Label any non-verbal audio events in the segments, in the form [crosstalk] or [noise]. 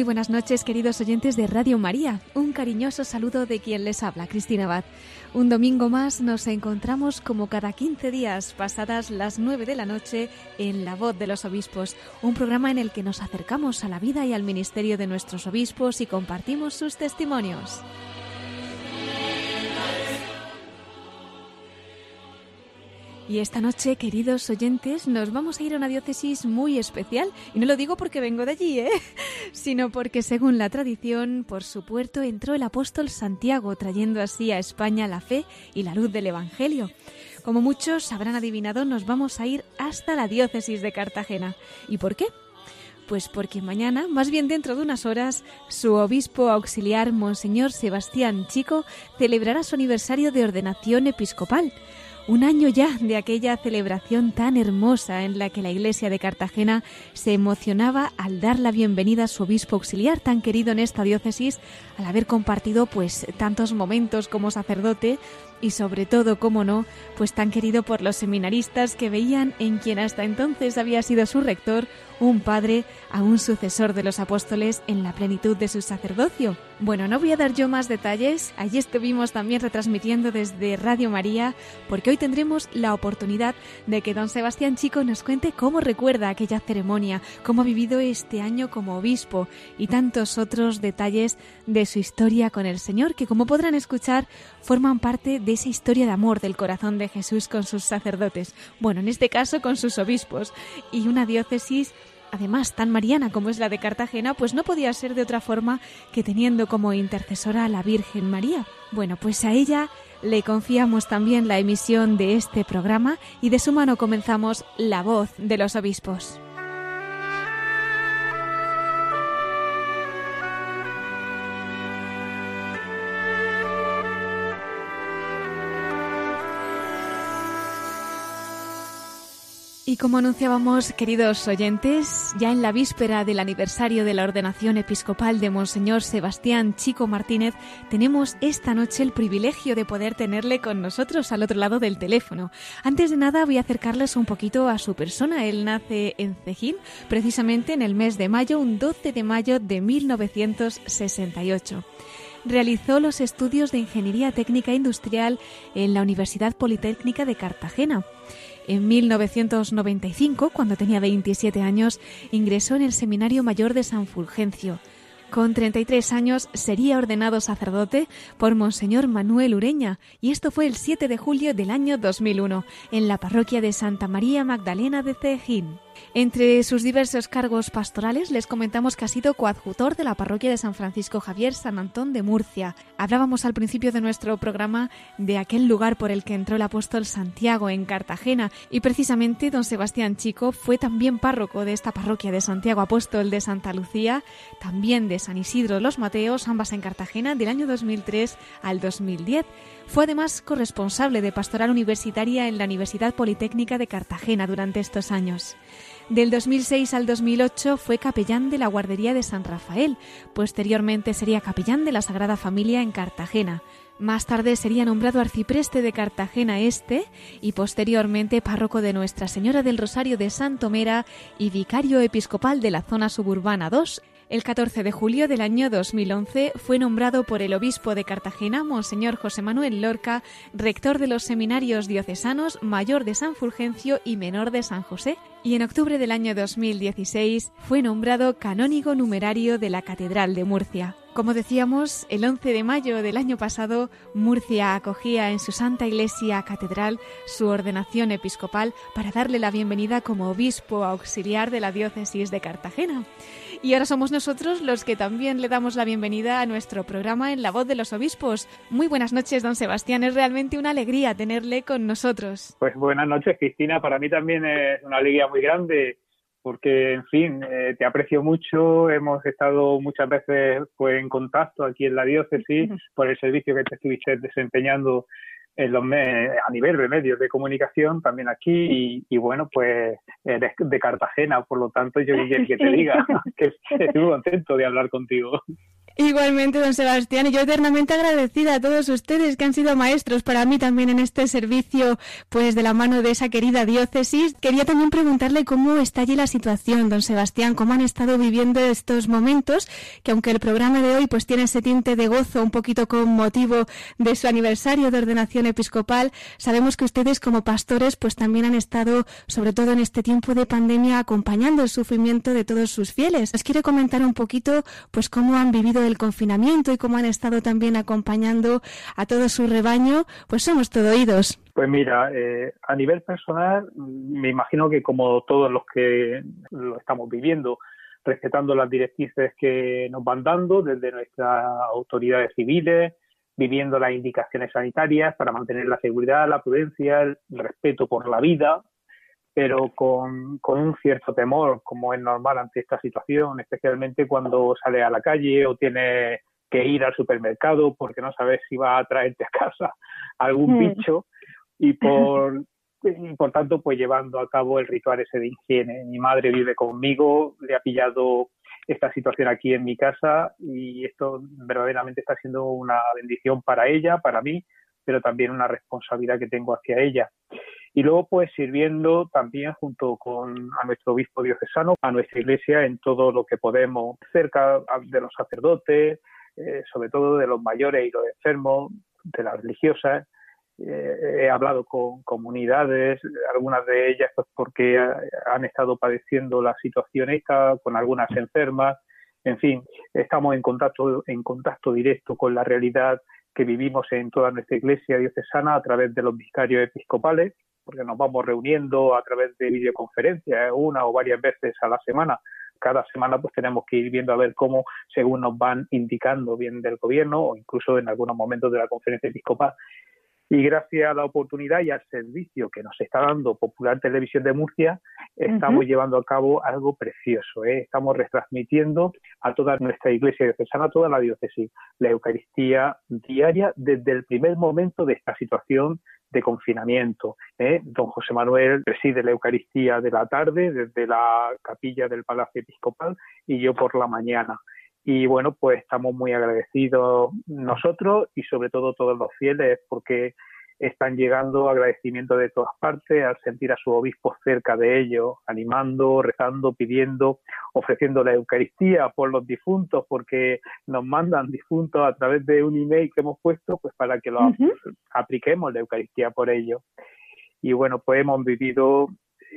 Muy buenas noches, queridos oyentes de Radio María. Un cariñoso saludo de quien les habla, Cristina Abad. Un domingo más nos encontramos como cada 15 días, pasadas las 9 de la noche, en La Voz de los Obispos, un programa en el que nos acercamos a la vida y al ministerio de nuestros obispos y compartimos sus testimonios. Y esta noche, queridos oyentes, nos vamos a ir a una diócesis muy especial. Y no lo digo porque vengo de allí, ¿eh? [laughs] sino porque, según la tradición, por su puerto entró el apóstol Santiago, trayendo así a España la fe y la luz del Evangelio. Como muchos habrán adivinado, nos vamos a ir hasta la diócesis de Cartagena. ¿Y por qué? Pues porque mañana, más bien dentro de unas horas, su obispo auxiliar, Monseñor Sebastián Chico, celebrará su aniversario de ordenación episcopal. Un año ya de aquella celebración tan hermosa en la que la Iglesia de Cartagena se emocionaba al dar la bienvenida a su obispo auxiliar tan querido en esta diócesis, al haber compartido pues tantos momentos como sacerdote y sobre todo, cómo no, pues tan querido por los seminaristas que veían en quien hasta entonces había sido su rector un padre a un sucesor de los apóstoles en la plenitud de su sacerdocio. Bueno, no voy a dar yo más detalles, allí estuvimos también retransmitiendo desde Radio María, porque hoy tendremos la oportunidad de que don Sebastián Chico nos cuente cómo recuerda aquella ceremonia, cómo ha vivido este año como obispo y tantos otros detalles de su historia con el Señor, que como podrán escuchar, forman parte de esa historia de amor del corazón de Jesús con sus sacerdotes, bueno, en este caso con sus obispos, y una diócesis además tan mariana como es la de Cartagena, pues no podía ser de otra forma que teniendo como intercesora a la Virgen María. Bueno, pues a ella le confiamos también la emisión de este programa y de su mano comenzamos La voz de los obispos. Y como anunciábamos, queridos oyentes, ya en la víspera del aniversario de la ordenación episcopal de Monseñor Sebastián Chico Martínez, tenemos esta noche el privilegio de poder tenerle con nosotros al otro lado del teléfono. Antes de nada, voy a acercarles un poquito a su persona. Él nace en Cejín, precisamente en el mes de mayo, un 12 de mayo de 1968 realizó los estudios de Ingeniería Técnica Industrial en la Universidad Politécnica de Cartagena. En 1995, cuando tenía 27 años, ingresó en el Seminario Mayor de San Fulgencio. Con 33 años sería ordenado sacerdote por Monseñor Manuel Ureña y esto fue el 7 de julio del año 2001 en la parroquia de Santa María Magdalena de Cejín. Entre sus diversos cargos pastorales les comentamos que ha sido coadjutor de la parroquia de San Francisco Javier San Antón de Murcia. Hablábamos al principio de nuestro programa de aquel lugar por el que entró el apóstol Santiago en Cartagena y precisamente don Sebastián Chico fue también párroco de esta parroquia de Santiago Apóstol de Santa Lucía, también de San Isidro los Mateos, ambas en Cartagena del año 2003 al 2010. Fue además corresponsable de pastoral universitaria en la Universidad Politécnica de Cartagena durante estos años. Del 2006 al 2008 fue capellán de la guardería de San Rafael. Posteriormente sería capellán de la Sagrada Familia en Cartagena. Más tarde sería nombrado arcipreste de Cartagena Este y posteriormente párroco de Nuestra Señora del Rosario de Santomera y vicario episcopal de la zona suburbana 2 el 14 de julio del año 2011 fue nombrado por el obispo de Cartagena, Monseñor José Manuel Lorca, rector de los seminarios diocesanos Mayor de San Fulgencio y Menor de San José, y en octubre del año 2016 fue nombrado canónigo numerario de la Catedral de Murcia. Como decíamos, el 11 de mayo del año pasado, Murcia acogía en su Santa Iglesia Catedral su ordenación episcopal para darle la bienvenida como obispo auxiliar de la diócesis de Cartagena. Y ahora somos nosotros los que también le damos la bienvenida a nuestro programa en La Voz de los Obispos. Muy buenas noches, don Sebastián. Es realmente una alegría tenerle con nosotros. Pues buenas noches, Cristina. Para mí también es una alegría muy grande porque, en fin, eh, te aprecio mucho, hemos estado muchas veces pues, en contacto aquí en la diócesis [laughs] por el servicio que te estuviste desempeñando en los a nivel de medios de comunicación también aquí y, bueno pues eres de Cartagena por lo tanto yo [laughs] diría que te diga [laughs] que estoy muy contento de hablar contigo Igualmente, don Sebastián, y yo eternamente agradecida a todos ustedes que han sido maestros para mí también en este servicio, pues de la mano de esa querida diócesis. Quería también preguntarle cómo está allí la situación, don Sebastián, cómo han estado viviendo estos momentos, que aunque el programa de hoy pues tiene ese tinte de gozo un poquito con motivo de su aniversario de ordenación episcopal, sabemos que ustedes como pastores pues también han estado, sobre todo en este tiempo de pandemia, acompañando el sufrimiento de todos sus fieles. ¿Nos quiere comentar un poquito pues cómo han vivido confinamiento y cómo han estado también acompañando a todo su rebaño, pues somos todo oídos. Pues mira, eh, a nivel personal, me imagino que como todos los que lo estamos viviendo, respetando las directrices que nos van dando desde nuestras autoridades civiles, viviendo las indicaciones sanitarias para mantener la seguridad, la prudencia, el respeto por la vida, pero con, un cierto temor, como es normal ante esta situación, especialmente cuando sale a la calle o tiene que ir al supermercado porque no sabes si va a traerte a casa algún mm. bicho y [laughs] por, y por tanto pues llevando a cabo el ritual ese de higiene. Mi madre vive conmigo, le ha pillado esta situación aquí en mi casa y esto verdaderamente está siendo una bendición para ella, para mí, pero también una responsabilidad que tengo hacia ella y luego pues sirviendo también junto con a nuestro obispo diocesano, a nuestra iglesia en todo lo que podemos, cerca de los sacerdotes, eh, sobre todo de los mayores y los enfermos, de las religiosas. Eh, he hablado con comunidades, algunas de ellas pues porque han estado padeciendo la situación esta, con algunas enfermas. En fin, estamos en contacto, en contacto directo con la realidad que vivimos en toda nuestra iglesia diocesana a través de los vicarios episcopales porque nos vamos reuniendo a través de videoconferencias ¿eh? una o varias veces a la semana. Cada semana pues tenemos que ir viendo a ver cómo, según nos van indicando bien del gobierno o incluso en algunos momentos de la conferencia episcopal. Y gracias a la oportunidad y al servicio que nos está dando Popular Televisión de Murcia, estamos llevando a cabo algo precioso. ¿eh? Estamos retransmitiendo a toda nuestra iglesia diocesana, a toda la diócesis, la Eucaristía diaria desde el primer momento de esta situación de confinamiento. ¿eh? Don José Manuel preside la Eucaristía de la tarde desde la capilla del Palacio Episcopal y yo por la mañana. Y bueno, pues estamos muy agradecidos nosotros y sobre todo todos los fieles porque están llegando agradecimientos de todas partes al sentir a su obispo cerca de ellos, animando, rezando, pidiendo, ofreciendo la Eucaristía por los difuntos, porque nos mandan difuntos a través de un email que hemos puesto, pues para que lo apliquemos la Eucaristía por ellos. Y bueno, pues hemos vivido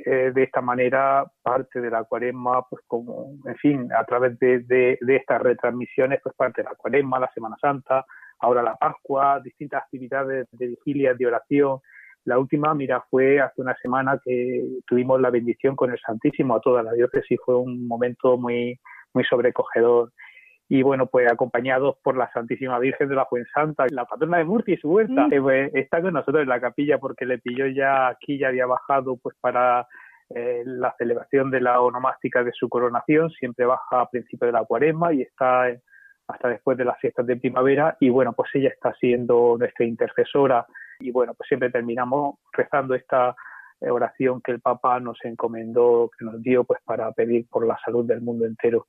eh, de esta manera parte de la cuaresma, pues como, en fin, a través de, de, de estas retransmisiones, pues parte de la cuaresma, la Semana Santa, ahora la Pascua, distintas actividades de vigilia, de oración. La última, mira, fue hace una semana que tuvimos la bendición con el Santísimo a toda la diócesis, fue un momento muy, muy sobrecogedor. Y bueno, pues acompañados por la Santísima Virgen de la Fuensanta, la patrona de Murcia y su huerta, mm. pues, está con nosotros en la capilla porque le pilló ya aquí, ya había bajado pues para eh, la celebración de la onomástica de su coronación, siempre baja a principio de la cuaresma y está hasta después de las fiestas de primavera y bueno, pues ella está siendo nuestra intercesora y bueno, pues siempre terminamos rezando esta oración que el Papa nos encomendó, que nos dio pues para pedir por la salud del mundo entero.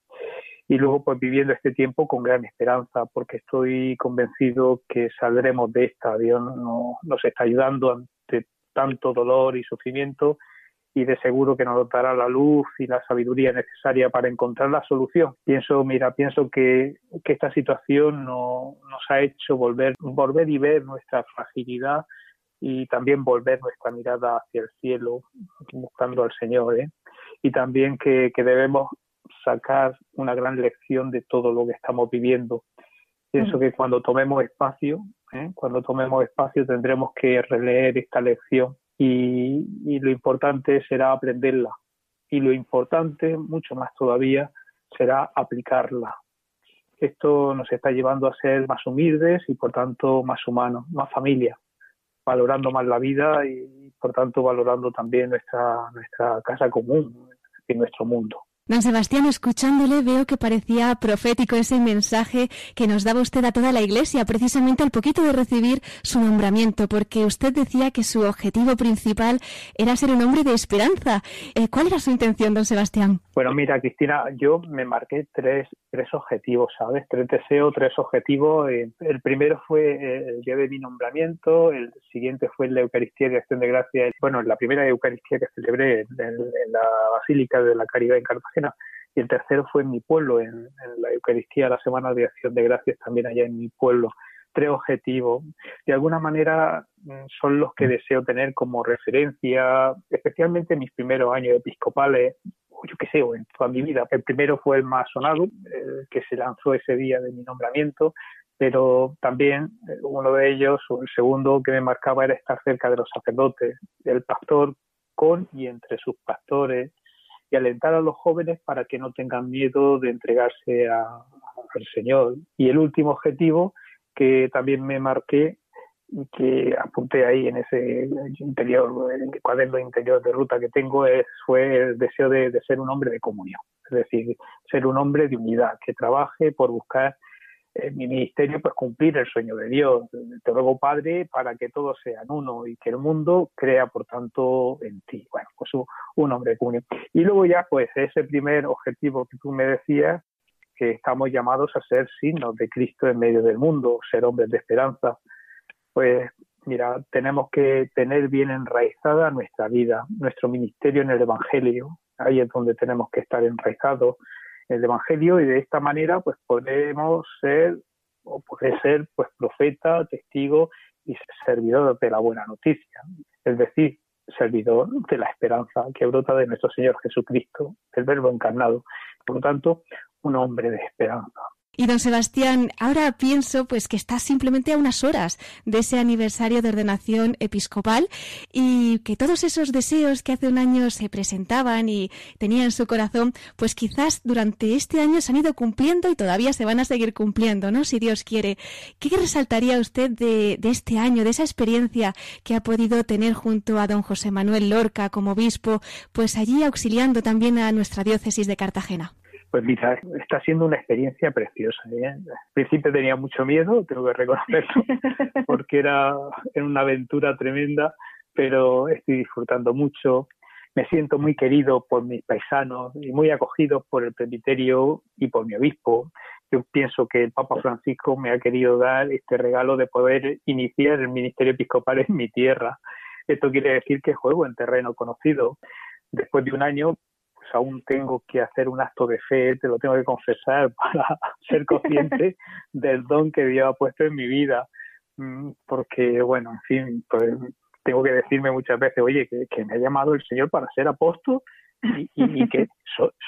Y luego pues viviendo este tiempo con gran esperanza, porque estoy convencido que saldremos de esta. Dios nos está ayudando ante tanto dolor y sufrimiento y de seguro que nos dará la luz y la sabiduría necesaria para encontrar la solución. Pienso, mira, pienso que, esta situación nos ha hecho volver, volver y ver nuestra fragilidad y también volver nuestra mirada hacia el cielo, buscando al Señor, ¿eh? y también que, debemos sacar una gran lección de todo lo que estamos viviendo. Pienso que cuando tomemos espacio, ¿eh? cuando tomemos espacio tendremos que releer esta lección y, lo importante será aprenderla y lo importante, mucho más todavía, será aplicarla. Esto nos está llevando a ser más humildes y por tanto más humanos, más familia, valorando más la vida y por tanto valorando también nuestra, nuestra casa común, en nuestro mundo. Don Sebastián, escuchándole veo que parecía profético ese mensaje que nos daba usted a toda la Iglesia, precisamente al poquito de recibir su nombramiento, porque usted decía que su objetivo principal era ser un hombre de esperanza. Eh, ¿Cuál era su intención, don Sebastián? Bueno, mira, Cristina, yo me marqué tres, tres objetivos, ¿sabes? Tres deseos, tres objetivos. Eh, el primero fue eh, el día de mi nombramiento, el siguiente fue la Eucaristía de Acción de Gracia. Bueno, la primera Eucaristía que celebré en, la Basílica de la Caridad en Cartagena y el tercero fue en mi pueblo, en, la Eucaristía, la Semana de Acción de Gracias también allá en mi pueblo. Tres objetivos. De alguna manera mm, son los que deseo tener como referencia, especialmente en mis primeros años episcopales, yo qué sé, en toda mi vida. El primero fue el más sonado, el que se lanzó ese día de mi nombramiento, pero también eh, uno de ellos, o el segundo que me marcaba, era estar cerca de los sacerdotes, del pastor con y entre sus pastores, y alentar a los jóvenes para que no tengan miedo de entregarse al Señor. Y el último objetivo que también me marqué y que apunté ahí en ese interior, en cuaderno interior de ruta que tengo, es, fue el deseo de, de ser un hombre de comunión, es decir, ser un hombre de unidad, que trabaje por buscar mi ministerio pues cumplir el sueño de Dios. Te ruego, Padre, para que todos sean uno y que el mundo crea, por tanto, en ti. Bueno, pues un, hombre común. Y luego ya, pues ese primer objetivo que tú me decías, que estamos llamados a ser signos de Cristo en medio del mundo, ser hombres de esperanza. Pues mira, tenemos que tener bien enraizada nuestra vida, nuestro ministerio en el Evangelio. Ahí es donde tenemos que estar enraizados el Evangelio y de esta manera pues podemos ser o poder ser pues profeta, testigo y servidor de la buena noticia, es decir, servidor de la esperanza que brota de nuestro Señor Jesucristo, el Verbo encarnado, por lo tanto, un hombre de esperanza. Y don Sebastián, ahora pienso pues que está simplemente a unas horas de ese aniversario de ordenación episcopal y que todos esos deseos que hace un año se presentaban y tenía en su corazón, pues quizás durante este año se han ido cumpliendo y todavía se van a seguir cumpliendo, ¿no? Si Dios quiere. ¿Qué resaltaría usted de, de este año, de esa experiencia que ha podido tener junto a don José Manuel Lorca como obispo, pues allí auxiliando también a nuestra diócesis de Cartagena? Pues mira, está siendo una experiencia preciosa. ¿eh? Al principio tenía mucho miedo, tengo que reconocerlo, [laughs] porque era, una aventura tremenda, pero estoy disfrutando mucho. Me siento muy querido por mis paisanos y muy acogido por el presbiterio y por mi obispo. Yo pienso que el Papa Francisco me ha querido dar este regalo de poder iniciar el ministerio episcopal en mi tierra. Esto quiere decir que juego en terreno conocido. Después de un año, pues aún tengo que hacer un acto de fe, te lo tengo que confesar [laughs] para ser consciente del don que Dios ha puesto en mi vida. Mm, porque, bueno, en fin, pues tengo que decirme muchas veces, oye, que, me ha llamado el Señor para ser apóstol y, que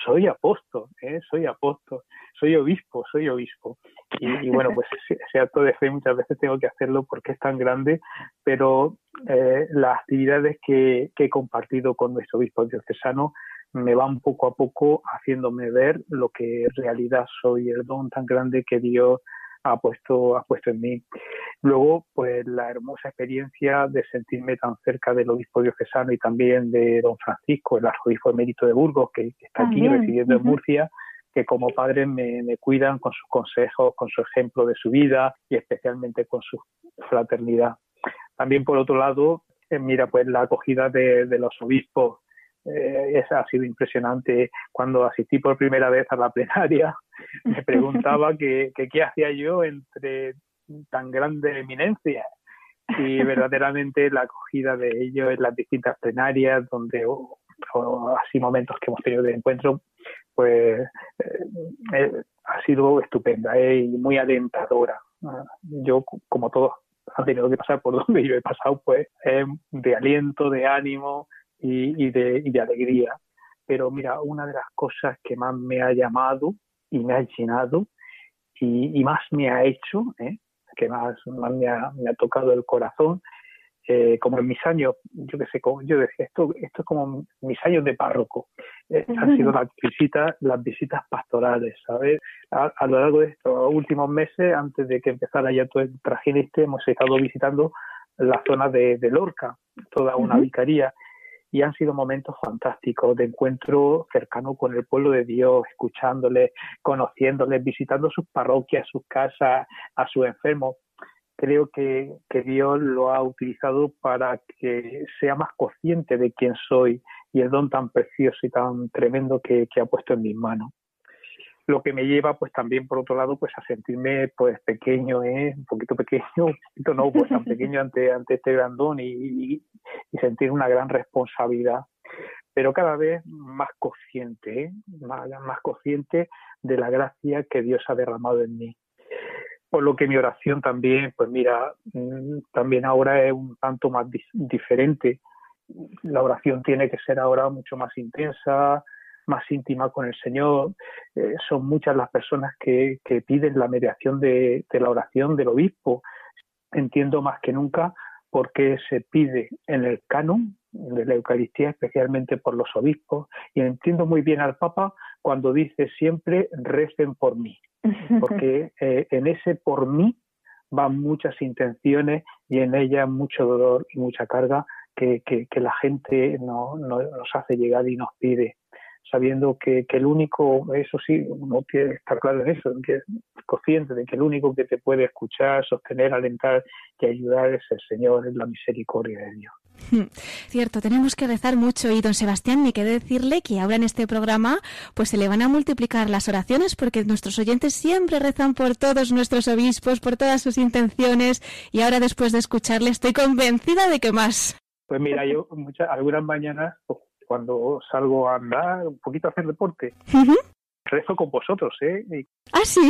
soy apóstol, ¿eh? soy apóstol, soy obispo, soy obispo. Y, bueno, pues ese acto de fe muchas veces tengo que hacerlo porque es tan grande, pero eh, las actividades que, que, he compartido con nuestro obispo diocesano me van poco a poco haciéndome ver lo que en realidad soy, el don tan grande que Dios ha puesto, ha puesto en mí. Luego, pues la hermosa experiencia de sentirme tan cerca del obispo diocesano y también de don Francisco, el arzobispo emérito de Burgos, que, está aquí residiendo en Murcia, que como padres me, cuidan con sus consejos, con su ejemplo de su vida y especialmente con su fraternidad. También, por otro lado, eh, mira, pues la acogida de los obispos eh, ha sido impresionante. Cuando asistí por primera vez a la plenaria, [laughs] me preguntaba que, qué hacía yo entre tan grande eminencia. Y verdaderamente la acogida de ellos en las distintas plenarias, donde o, así momentos que hemos tenido de encuentro, pues eh, eh, ha sido estupenda y muy alentadora. Yo, como todos han tenido que pasar por [laughs] donde yo he pasado, pues de aliento, de ánimo, y, de, y de alegría. Pero mira, una de las cosas que más me ha llamado y me ha llenado y, más me ha hecho, ¿eh? que más, me, ha, me, ha, tocado el corazón, eh, como en mis años, yo que sé, como yo decía, esto, esto es como mis años de párroco, eh, han sido las visitas, las visitas pastorales, ¿sabes? A, lo largo de estos últimos meses, antes de que empezara ya todo el trajín este, hemos estado visitando la zona de, Lorca, toda una vicaría, y han sido momentos fantásticos de encuentro cercano con el pueblo de Dios, escuchándoles, conociéndoles, visitando sus parroquias, sus casas, a sus enfermos. Creo que, que Dios lo ha utilizado para que sea más consciente de quién soy y el don tan precioso y tan tremendo que, que ha puesto en mis manos lo que me lleva pues también por otro lado pues a sentirme pues pequeño ¿eh? un poquito pequeño un poquito no pues tan pequeño ante ante este grandón y, sentir una gran responsabilidad pero cada vez más consciente ¿eh? más, más consciente de la gracia que Dios ha derramado en mí por lo que mi oración también pues mira mm, también ahora es un tanto más diferente la oración tiene que ser ahora mucho más intensa más íntima con el Señor. Eh, son muchas las personas que, que piden la mediación de, de, la oración del obispo. Entiendo más que nunca por qué se pide en el canon de la Eucaristía, especialmente por los obispos, y entiendo muy bien al Papa cuando dice siempre recen por mí, [laughs] porque eh, en ese por mí van muchas intenciones y en ella mucho dolor y mucha carga que, que, que la gente no, no, nos hace llegar y nos pide sabiendo que, que, el único, eso sí, uno tiene que estar claro en eso, que es consciente de que el único que te puede escuchar, sostener, alentar y ayudar es el Señor, es la misericordia de Dios. Cierto, tenemos que rezar mucho y don Sebastián, me quedé decirle que ahora en este programa pues se le van a multiplicar las oraciones porque nuestros oyentes siempre rezan por todos nuestros obispos, por todas sus intenciones y ahora después de escucharle estoy convencida de que más. Pues mira, yo muchas, algunas mañanas pues, cuando salgo a andar, un poquito a hacer deporte. Rezo con vosotros, ¿eh? Y, ¿Ah, sí?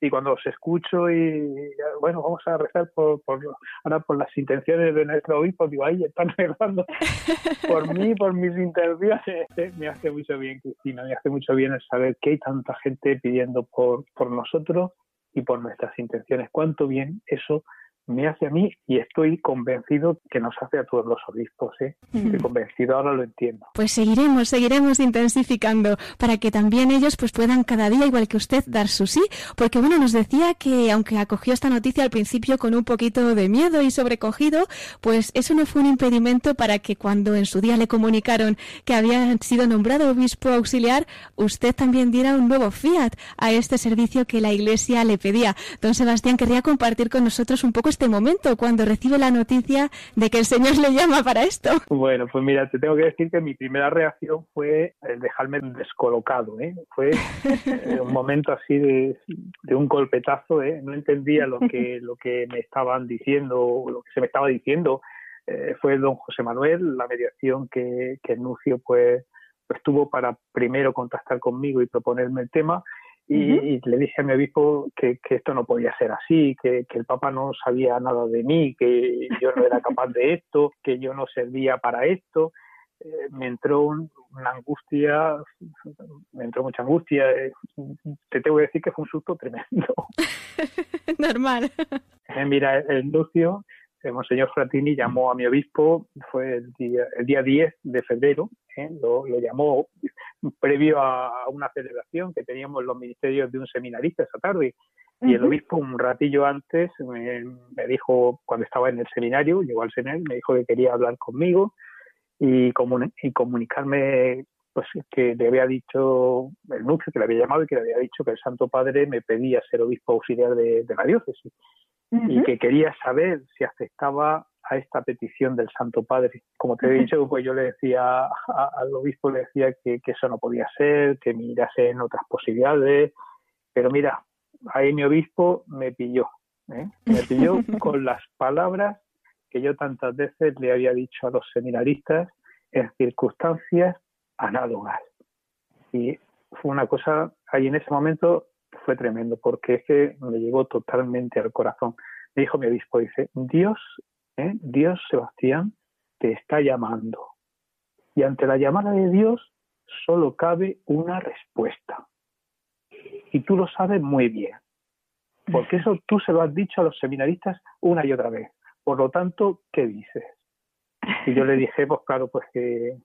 Y cuando os escucho y, bueno, vamos a rezar por, por ahora por las intenciones de nuestro obispo, digo, ahí están rezando [laughs] por mí, por mis intenciones. [laughs] Me hace mucho bien, Cristina, me hace mucho bien el saber que hay tanta gente pidiendo por, por nosotros y por nuestras intenciones. Cuánto bien eso me hace a mí y estoy convencido que nos hace a todos los obispos. ¿eh? Estoy convencido, ahora lo entiendo. Pues seguiremos, seguiremos intensificando para que también ellos pues puedan cada día, igual que usted, dar su sí. Porque bueno, nos decía que aunque acogió esta noticia al principio con un poquito de miedo y sobrecogido, pues eso no fue un impedimento para que cuando en su día le comunicaron que había sido nombrado obispo auxiliar, usted también diera un nuevo fiat a este servicio que la Iglesia le pedía. Don Sebastián querría compartir con nosotros un poco este momento cuando recibe la noticia de que el Señor le llama para esto? Bueno, pues mira, te tengo que decir que mi primera reacción fue el dejarme descolocado. ¿eh? Fue [laughs] eh, un momento así de, un golpetazo. ¿eh? No entendía lo que, [laughs] lo que me estaban diciendo, lo que se me estaba diciendo. Eh, fue don José Manuel, la mediación que, que nuncio pues, pues tuvo para primero contactar conmigo y proponerme el tema y, le dije a mi obispo que, esto no podía ser así, que, el Papa no sabía nada de mí, que yo no era capaz de esto, que yo no servía para esto. Eh, me entró una angustia, me entró mucha angustia. Eh, te tengo que decir que fue un susto tremendo. [laughs] Normal. Eh, mira, el Lucio, el Monseñor Fratini llamó a mi obispo, fue el día, el día 10 de febrero, lo, lo, llamó previo a una celebración que teníamos los ministerios de un seminarista esa tarde. Y el obispo un ratillo antes me, dijo, cuando estaba en el seminario, llegó al seminario, me dijo que quería hablar conmigo y, y comunicarme pues que le había dicho el nuncio, que le había llamado y que le había dicho que el Santo Padre me pedía ser obispo auxiliar de, la diócesis. Y que quería saber si aceptaba a esta petición del Santo Padre. Como te he dicho, pues yo le decía al obispo, le decía que, eso no podía ser, que mirase en otras posibilidades, pero mira, ahí mi obispo me pilló, ¿eh? me pilló [laughs] con las palabras que yo tantas veces le había dicho a los seminaristas en circunstancias análogas. Y fue una cosa, ahí en ese momento fue tremendo, porque es que me llegó totalmente al corazón. Me dijo mi obispo, dice, Dios ¿eh? Dios, Sebastián, te está llamando. Y ante la llamada de Dios solo cabe una respuesta. Y tú lo sabes muy bien. Porque eso tú se lo has dicho a los seminaristas una y otra vez. Por lo tanto, ¿qué dices? Y yo le dije, pues claro, pues que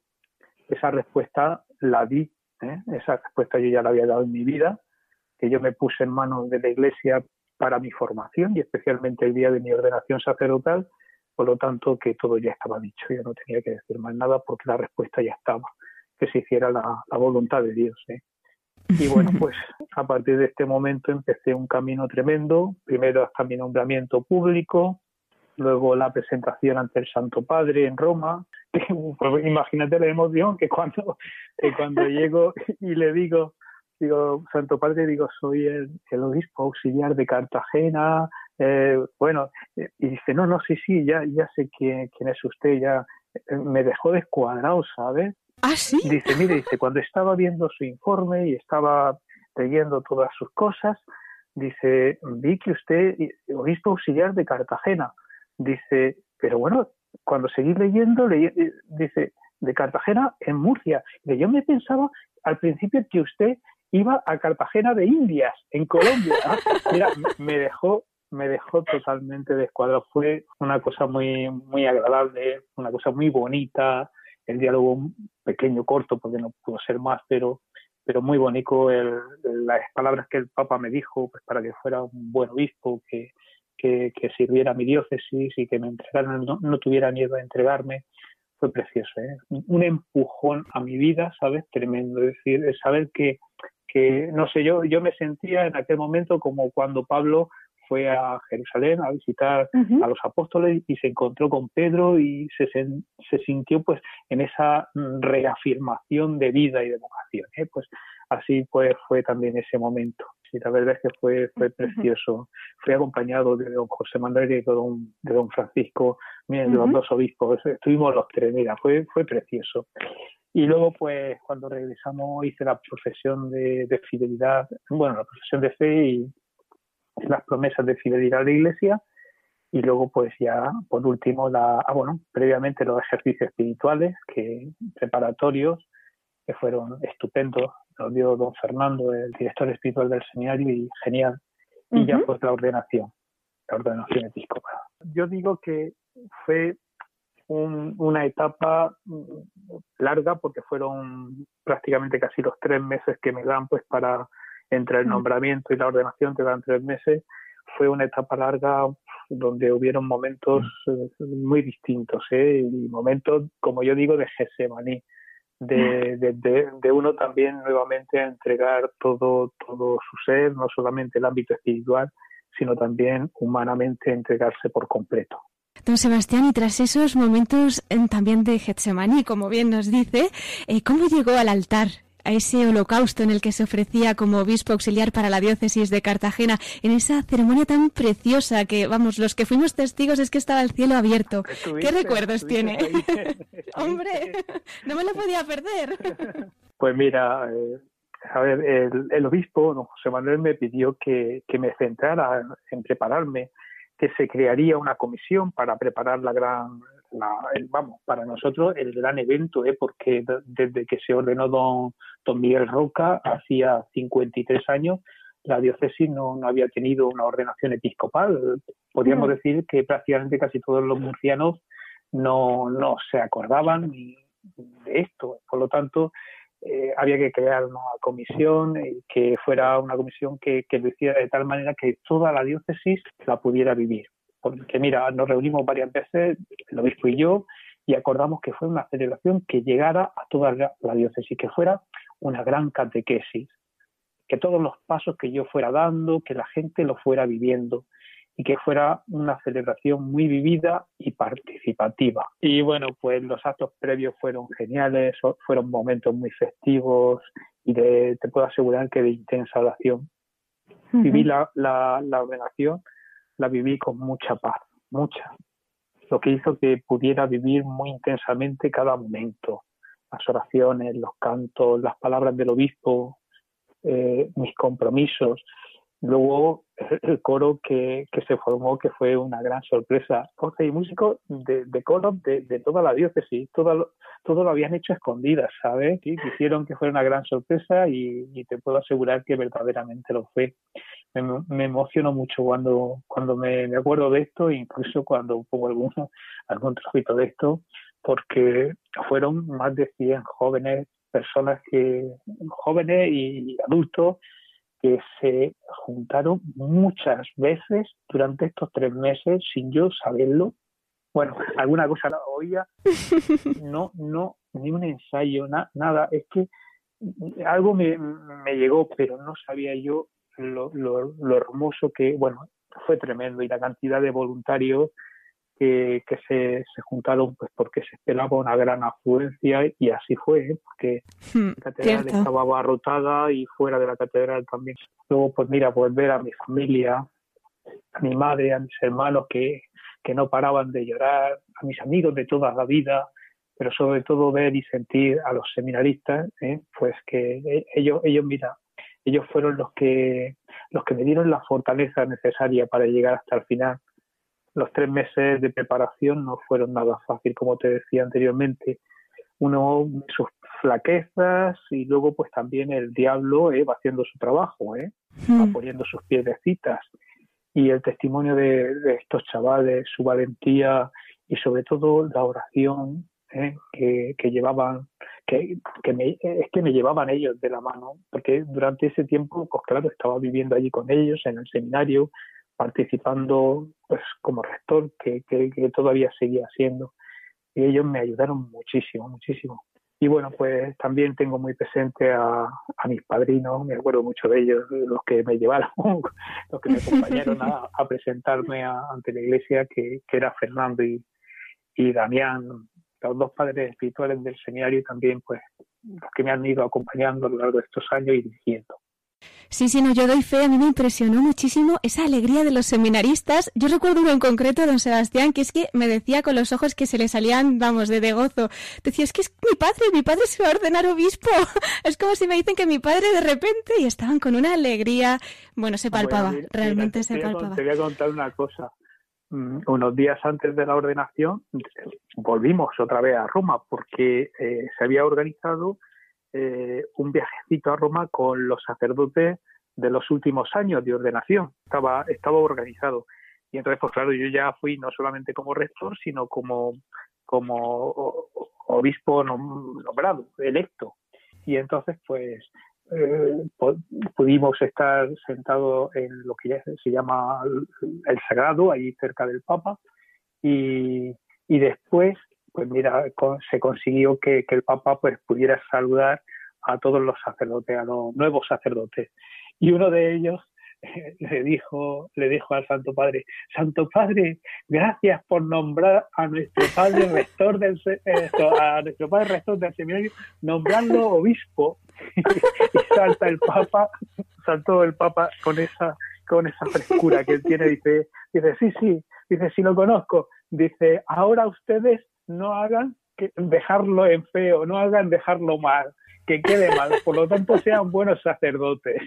esa respuesta la di. ¿eh? Esa respuesta yo ya la había dado en mi vida, que yo me puse en manos de la Iglesia para mi formación y especialmente el día de mi ordenación sacerdotal por lo tanto que todo ya estaba dicho, ya no tenía que decir más nada porque la respuesta ya estaba, que se hiciera la, voluntad de Dios. ¿eh? Y bueno, [laughs] pues a partir de este momento empecé un camino tremendo, primero hasta mi nombramiento público, luego la presentación ante el Santo Padre en Roma. [laughs] Pues imagínate la emoción que cuando, que cuando [laughs] llego y le digo, digo, Santo Padre, digo, soy el, el obispo auxiliar de Cartagena, eh, bueno, eh, y dice, no, no, sí, sí, ya, ya sé quién, quién es usted, ya eh, me dejó descuadrado, ¿sabes? Ah, sí. Dice, mire, dice, cuando estaba viendo su informe y estaba leyendo todas sus cosas, dice, vi que usted, obispo auxiliar de Cartagena, dice, pero bueno, cuando seguí leyendo, dice, de Cartagena en Murcia. Y yo me pensaba al principio que usted iba a Cartagena de Indias, en Colombia. [laughs] Mira, me dejó me dejó totalmente descuadrado. Fue una cosa muy, muy agradable, una cosa muy bonita, el diálogo pequeño, corto, porque no pudo ser más, pero, pero muy bonito el, las palabras que el Papa me dijo pues para que fuera un buen obispo, que, que, sirviera a mi diócesis y que me entregaran, no, no tuviera miedo a entregarme. Fue precioso, ¿eh? un empujón a mi vida, ¿sabes? Tremendo. Es decir, saber que, que, no sé, yo, yo me sentía en aquel momento como cuando Pablo fue a Jerusalén a visitar a los apóstoles y se encontró con Pedro y se, se sintió pues en esa reafirmación de vida y de vocación. ¿eh? Pues así pues fue también ese momento. Y la verdad es que fue, fue precioso. Fui acompañado de don José Manuel y de don, de don Francisco, de los dos obispos. Estuvimos los tres, mira, fue, fue precioso. Y luego, pues, cuando regresamos, hice la profesión de, de, fidelidad, bueno, la profesión de fe y, las promesas de fidelidad a la Iglesia y luego pues ya por último la ah, bueno previamente los ejercicios espirituales que preparatorios que fueron estupendos. Los dio don Fernando el director espiritual del seminario y genial. Y ya pues la ordenación la ordenación episcopal. Yo digo que fue una etapa larga porque fueron prácticamente casi los tres meses que me dan pues para entre el mm. nombramiento y la ordenación, te dan tres meses, fue una etapa larga donde hubieron momentos mm. eh, muy distintos, ¿eh? y momentos, como yo digo, de Gesemaní, de, mm. de, de, uno también nuevamente a entregar todo, todo su ser, no solamente el ámbito espiritual, sino también humanamente entregarse por completo. Don Sebastián, y tras esos momentos eh, también de Getsemaní, como bien nos dice, ¿cómo llegó al altar a ese holocausto en el que se ofrecía como obispo auxiliar para la diócesis de Cartagena, en esa ceremonia tan preciosa que, vamos, los que fuimos testigos es que estaba el cielo abierto. ¿Qué recuerdos tiene? [laughs] Hombre, [laughs] no me lo podía perder. Pues mira, eh, a ver, el, obispo, don José Manuel, me pidió que, que me centrara en prepararme, que se crearía una comisión para preparar la gran vamos, para nosotros el gran evento, ¿eh? porque desde que se ordenó don, don Miguel Roca, hacía 53 años, la diócesis no, no había tenido una ordenación episcopal. Podríamos decir que prácticamente casi todos los murcianos no, no se acordaban de esto. Por lo tanto, eh, había que crear una comisión y que fuera una comisión que, que lo hiciera de tal manera que toda la diócesis la pudiera vivir porque mira, nos reunimos varias veces, el obispo y yo, y acordamos que fue una celebración que llegara a toda la, diócesis, que fuera una gran catequesis, que todos los pasos que yo fuera dando, que la gente lo fuera viviendo y que fuera una celebración muy vivida y participativa. Y bueno, pues los actos previos fueron geniales, fueron momentos muy festivos y te puedo asegurar que de intensa oración. Viví la, la, la ordenación la viví con mucha paz, mucha. Lo que hizo que pudiera vivir muy intensamente cada momento. Las oraciones, los cantos, las palabras del obispo, eh, mis compromisos. Luego el coro que, que, se formó, que fue una gran sorpresa. Jorge y músicos de, de coro de, de, toda la diócesis, todo lo, todo lo habían hecho escondidas, ¿sabes? Y quisieron que fuera una gran sorpresa y, te puedo asegurar que verdaderamente lo fue me, emociono mucho cuando, cuando me, acuerdo de esto, incluso cuando pongo algún, algún trocito de esto, porque fueron más de 100 jóvenes, personas que, jóvenes y adultos, que se juntaron muchas veces durante estos tres meses sin yo saberlo. Bueno, alguna cosa oía, [laughs] no, no, ni un ensayo, nada, es que algo me, me, llegó, pero no sabía yo lo, lo, lo, hermoso que, bueno, fue tremendo y la cantidad de voluntarios que, que se, se, juntaron pues porque se esperaba una gran afluencia y así fue, ¿eh? porque hmm, la catedral estaba abarrotada y fuera de la catedral también. Luego, pues mira, volver a mi familia, a mi madre, a mis hermanos que, que no paraban de llorar, a mis amigos de toda la vida, pero sobre todo ver y sentir a los seminaristas, ¿eh? pues que eh, ellos, ellos, mira, ellos fueron los que, los que me dieron la fortaleza necesaria para llegar hasta el final. Los tres meses de preparación no fueron nada fácil, como te decía anteriormente. Uno, sus flaquezas y luego pues también el diablo eh, va haciendo su trabajo, ¿eh? va hmm. poniendo sus piedrecitas y el testimonio de, estos chavales, su valentía y sobre todo la oración ¿eh? que, llevaban, que, me, es que me llevaban ellos de la mano, porque durante ese tiempo, pues claro, estaba viviendo allí con ellos en el seminario, participando pues como rector, que, que, todavía seguía haciendo. Y ellos me ayudaron muchísimo, muchísimo. Y bueno, pues también tengo muy presente a, mis padrinos, me acuerdo mucho de ellos, los que me llevaron, [laughs] los que me acompañaron a, presentarme ante la iglesia, que, que era Fernando y, y Damián, los dos padres espirituales del seminario también pues los que me han ido acompañando a lo largo de estos años y dirigiendo. Sí, sí, no, yo doy fe, a mí me impresionó muchísimo esa alegría de los seminaristas. Yo recuerdo uno en concreto, don Sebastián, que es que me decía con los ojos que se le salían, vamos, de, de gozo. Decía, es que es mi padre, mi padre se va a ordenar obispo. [laughs] Es como si me dicen que mi padre de repente, y estaban con una alegría. Bueno, se palpaba, realmente se palpaba. Te voy a contar una cosa. Mm, unos días antes de la ordenación, volvimos otra vez a Roma porque eh, se había organizado eh, un viajecito a Roma con los sacerdotes de los últimos años de ordenación. Estaba, estaba organizado. Y entonces, pues claro, yo ya fui no solamente como rector, sino como, como obispo nombrado, electo. Y entonces, pues, eh, pudimos estar sentados en lo que se llama el Sagrado, ahí cerca del Papa, y, y después pues mira, se consiguió que, el Papa pues pudiera saludar a todos los sacerdotes, a los nuevos sacerdotes. Y uno de ellos [laughs] le dijo, le dijo al Santo Padre, Santo Padre, gracias por nombrar a nuestro padre rector del eh, a nuestro padre rector del seminario, nombrarlo obispo. [laughs] y salta el Papa, saltó el Papa con esa, con esa frescura que él tiene, dice, dice, sí, sí, dice, sí lo conozco, dice, ahora ustedes no hagan que dejarlo en feo, no hagan dejarlo mal, que quede mal, por lo tanto sean buenos sacerdotes.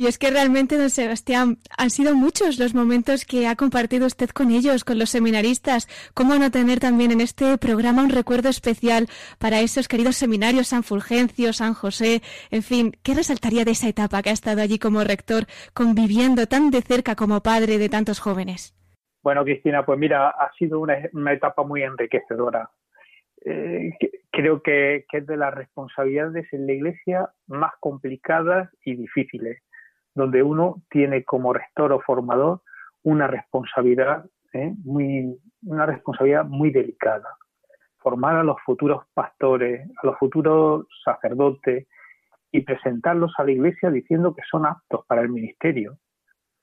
Y es que realmente, don Sebastián, han sido muchos los momentos que ha compartido usted con ellos, con los seminaristas. ¿Cómo no tener también en este programa un recuerdo especial para esos queridos seminarios, San Fulgencio, San José? En fin, ¿qué resaltaría de esa etapa que ha estado allí como rector, conviviendo tan de cerca como padre de tantos jóvenes? Bueno, Cristina, pues mira, ha sido una, etapa muy enriquecedora. Eh, creo que, es de las responsabilidades en la Iglesia más complicadas y difíciles, donde uno tiene como rector o formador una responsabilidad ¿eh? muy, una responsabilidad muy delicada. Formar a los futuros pastores, a los futuros sacerdotes y presentarlos a la Iglesia diciendo que son aptos para el ministerio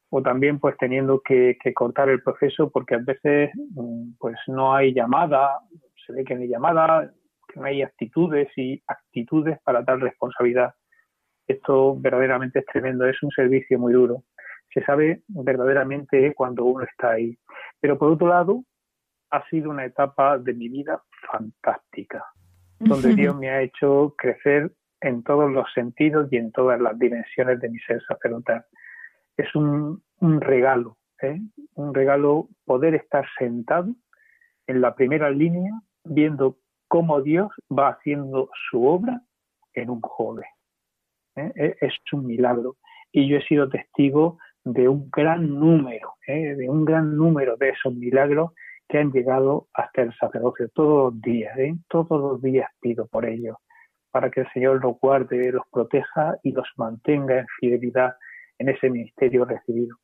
o también pues teniendo que, cortar el proceso porque a veces mm, pues no hay llamada, se ve que no hay llamada, que no hay actitudes y actitudes para tal responsabilidad. Esto verdaderamente es tremendo, es un servicio muy duro. Se sabe verdaderamente cuando uno está ahí. Pero por otro lado, ha sido una etapa de mi vida fantástica, donde Dios me ha hecho crecer en todos los sentidos y en todas las dimensiones de mi ser sacerdotal. Es un, regalo, ¿eh? un regalo poder estar sentado en la primera línea viendo cómo Dios va haciendo su obra en un joven. ¿eh? E, es un milagro. Y yo he sido testigo de un gran número, ¿eh? de un gran número de esos milagros que han llegado hasta el sacerdocio todos los días. Todos los días pido por ellos, para que el Señor los guarde, los proteja y los mantenga en fidelidad en ese ministerio recibido.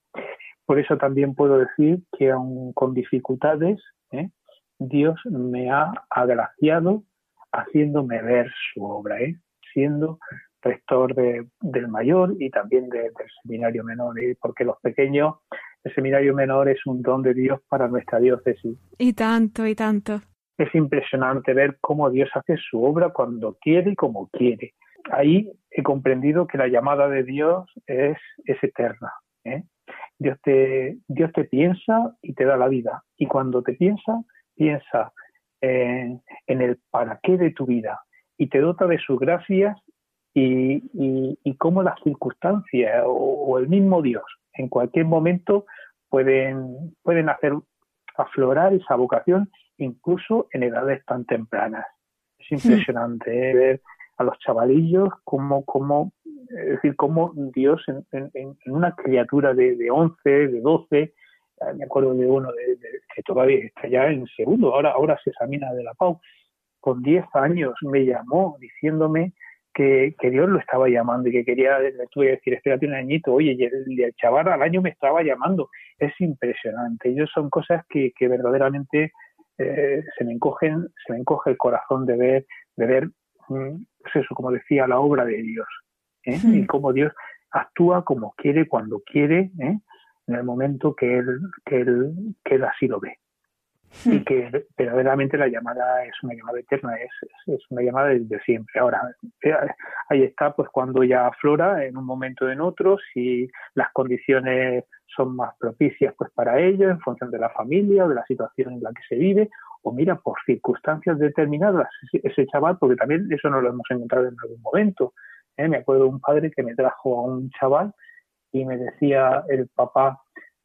Por eso también puedo decir que aun con dificultades, ¿eh? Dios me ha agraciado haciéndome ver su obra, ¿eh? siendo rector del mayor y también del seminario menor, ¿eh? porque los pequeños, el seminario menor es un don de Dios para nuestra diócesis. Y tanto, y tanto. Es impresionante ver cómo Dios hace su obra cuando quiere y como quiere. Ahí he comprendido que la llamada de Dios es, es eterna. ¿eh? Dios, te, Dios te piensa y te da la vida. Y cuando te piensa, piensa en, el para qué de tu vida y te dota de sus gracias y, y, cómo las circunstancias o, el mismo Dios en cualquier momento pueden, pueden hacer aflorar esa vocación incluso en edades tan tempranas. Es impresionante ¿eh? ver a los chavalillos como, como es decir, cómo Dios en, en, una criatura de, de 11, de 12, me acuerdo de uno de, que todavía está ya en segundo, ahora, ahora se examina de la PAU, con 10 años me llamó diciéndome que, que, Dios lo estaba llamando y que quería, le tuve que decir, espérate un añito, oye, y el, chaval al año me estaba llamando. Es impresionante. Ellos son cosas que, que verdaderamente eh, se me encogen, se me encoge el corazón de ver, de ver, pues eso, como decía, la obra de Dios. ¿eh? Y cómo Dios actúa como quiere, cuando quiere, ¿eh? en el momento que él, que él, que él así lo ve. Y que verdaderamente la llamada es una llamada eterna, es, es, una llamada desde siempre. Ahora, eh, ahí está, pues cuando ya aflora en un momento o en otro, si las condiciones son más propicias pues para ello, en función de la familia o de la situación en la que se vive, o mira, por circunstancias determinadas, ese chaval, porque también eso no lo hemos encontrado en algún momento. ¿eh? Me acuerdo de un padre que me trajo a un chaval y me decía el papá,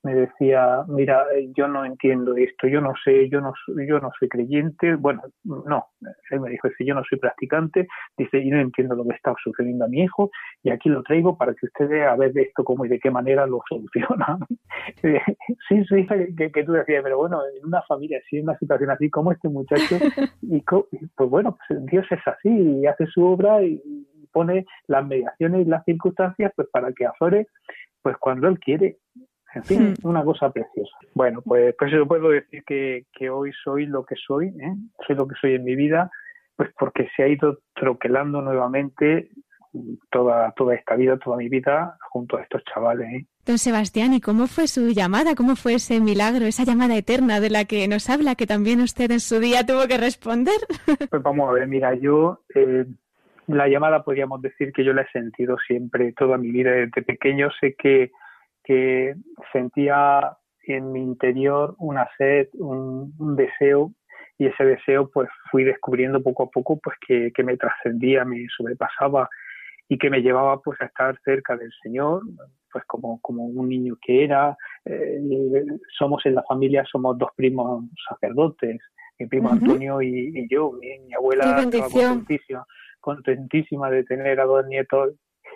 me decía, mira, yo no entiendo esto, yo no sé, yo no, yo no soy creyente, bueno, no, él me dijo, yo no soy practicante, dice, y no entiendo lo que está sucediendo a mi hijo, y aquí lo traigo para que usted vea a ver de esto cómo y de qué manera lo soluciona. [laughs] sí, sí, que, que, tú decías, pero bueno, en una familia así, en una situación así como este muchacho, [laughs] y pues bueno, pues Dios es así, y hace su obra y pone las mediaciones y las circunstancias pues para que aflore pues cuando él quiere. En fin, hmm. una cosa preciosa. Bueno, pues, pues yo puedo decir que, que hoy soy lo que soy, ¿eh? soy lo que soy en mi vida, pues porque se ha ido troquelando nuevamente toda, toda esta vida, toda mi vida, junto a estos chavales. ¿eh? Don Sebastián, ¿y cómo fue su llamada? ¿Cómo fue ese milagro, esa llamada eterna de la que nos habla, que también usted en su día tuvo que responder? [laughs] Pues vamos a ver, mira, yo eh, la llamada podríamos decir que yo la he sentido siempre, toda mi vida. Desde pequeño sé que, que sentía en mi interior una sed, un, deseo y ese deseo pues fui descubriendo poco a poco pues que, que me trascendía, me sobrepasaba y que me llevaba pues a estar cerca del Señor, pues como, como un niño que era. Eh, somos en la familia, somos dos primos sacerdotes, mi primo Antonio y, yo, mi, abuela contentísima, contentísima de tener a dos nietos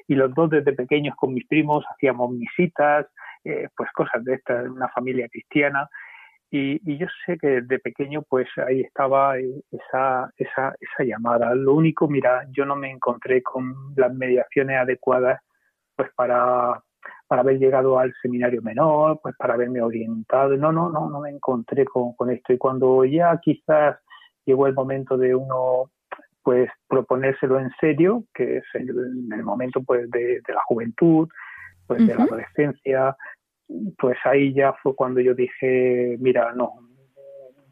y los dos desde pequeños con mis primos hacíamos visitas, eh, pues cosas de esta, una familia cristiana. Y, y, yo sé que desde pequeño pues ahí estaba esa, esa, esa llamada. Lo único, mira, yo no me encontré con las mediaciones adecuadas pues para para haber llegado al seminario menor, pues para haberme orientado. No, no, no, no me encontré con, con esto. Y cuando ya quizás llegó el momento de uno pues proponérselo en serio, que es el, el momento pues de, la juventud, pues de la adolescencia, pues ahí ya fue cuando yo dije, mira, no,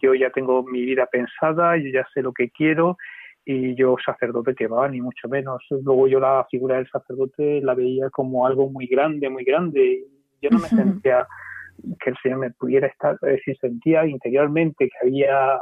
yo ya tengo mi vida pensada, yo ya sé lo que quiero y yo sacerdote que va, ni mucho menos. Luego yo la figura del sacerdote la veía como algo muy grande, muy grande. Yo no me sentía que el Señor me pudiera estar, es decir, sentía interiormente que había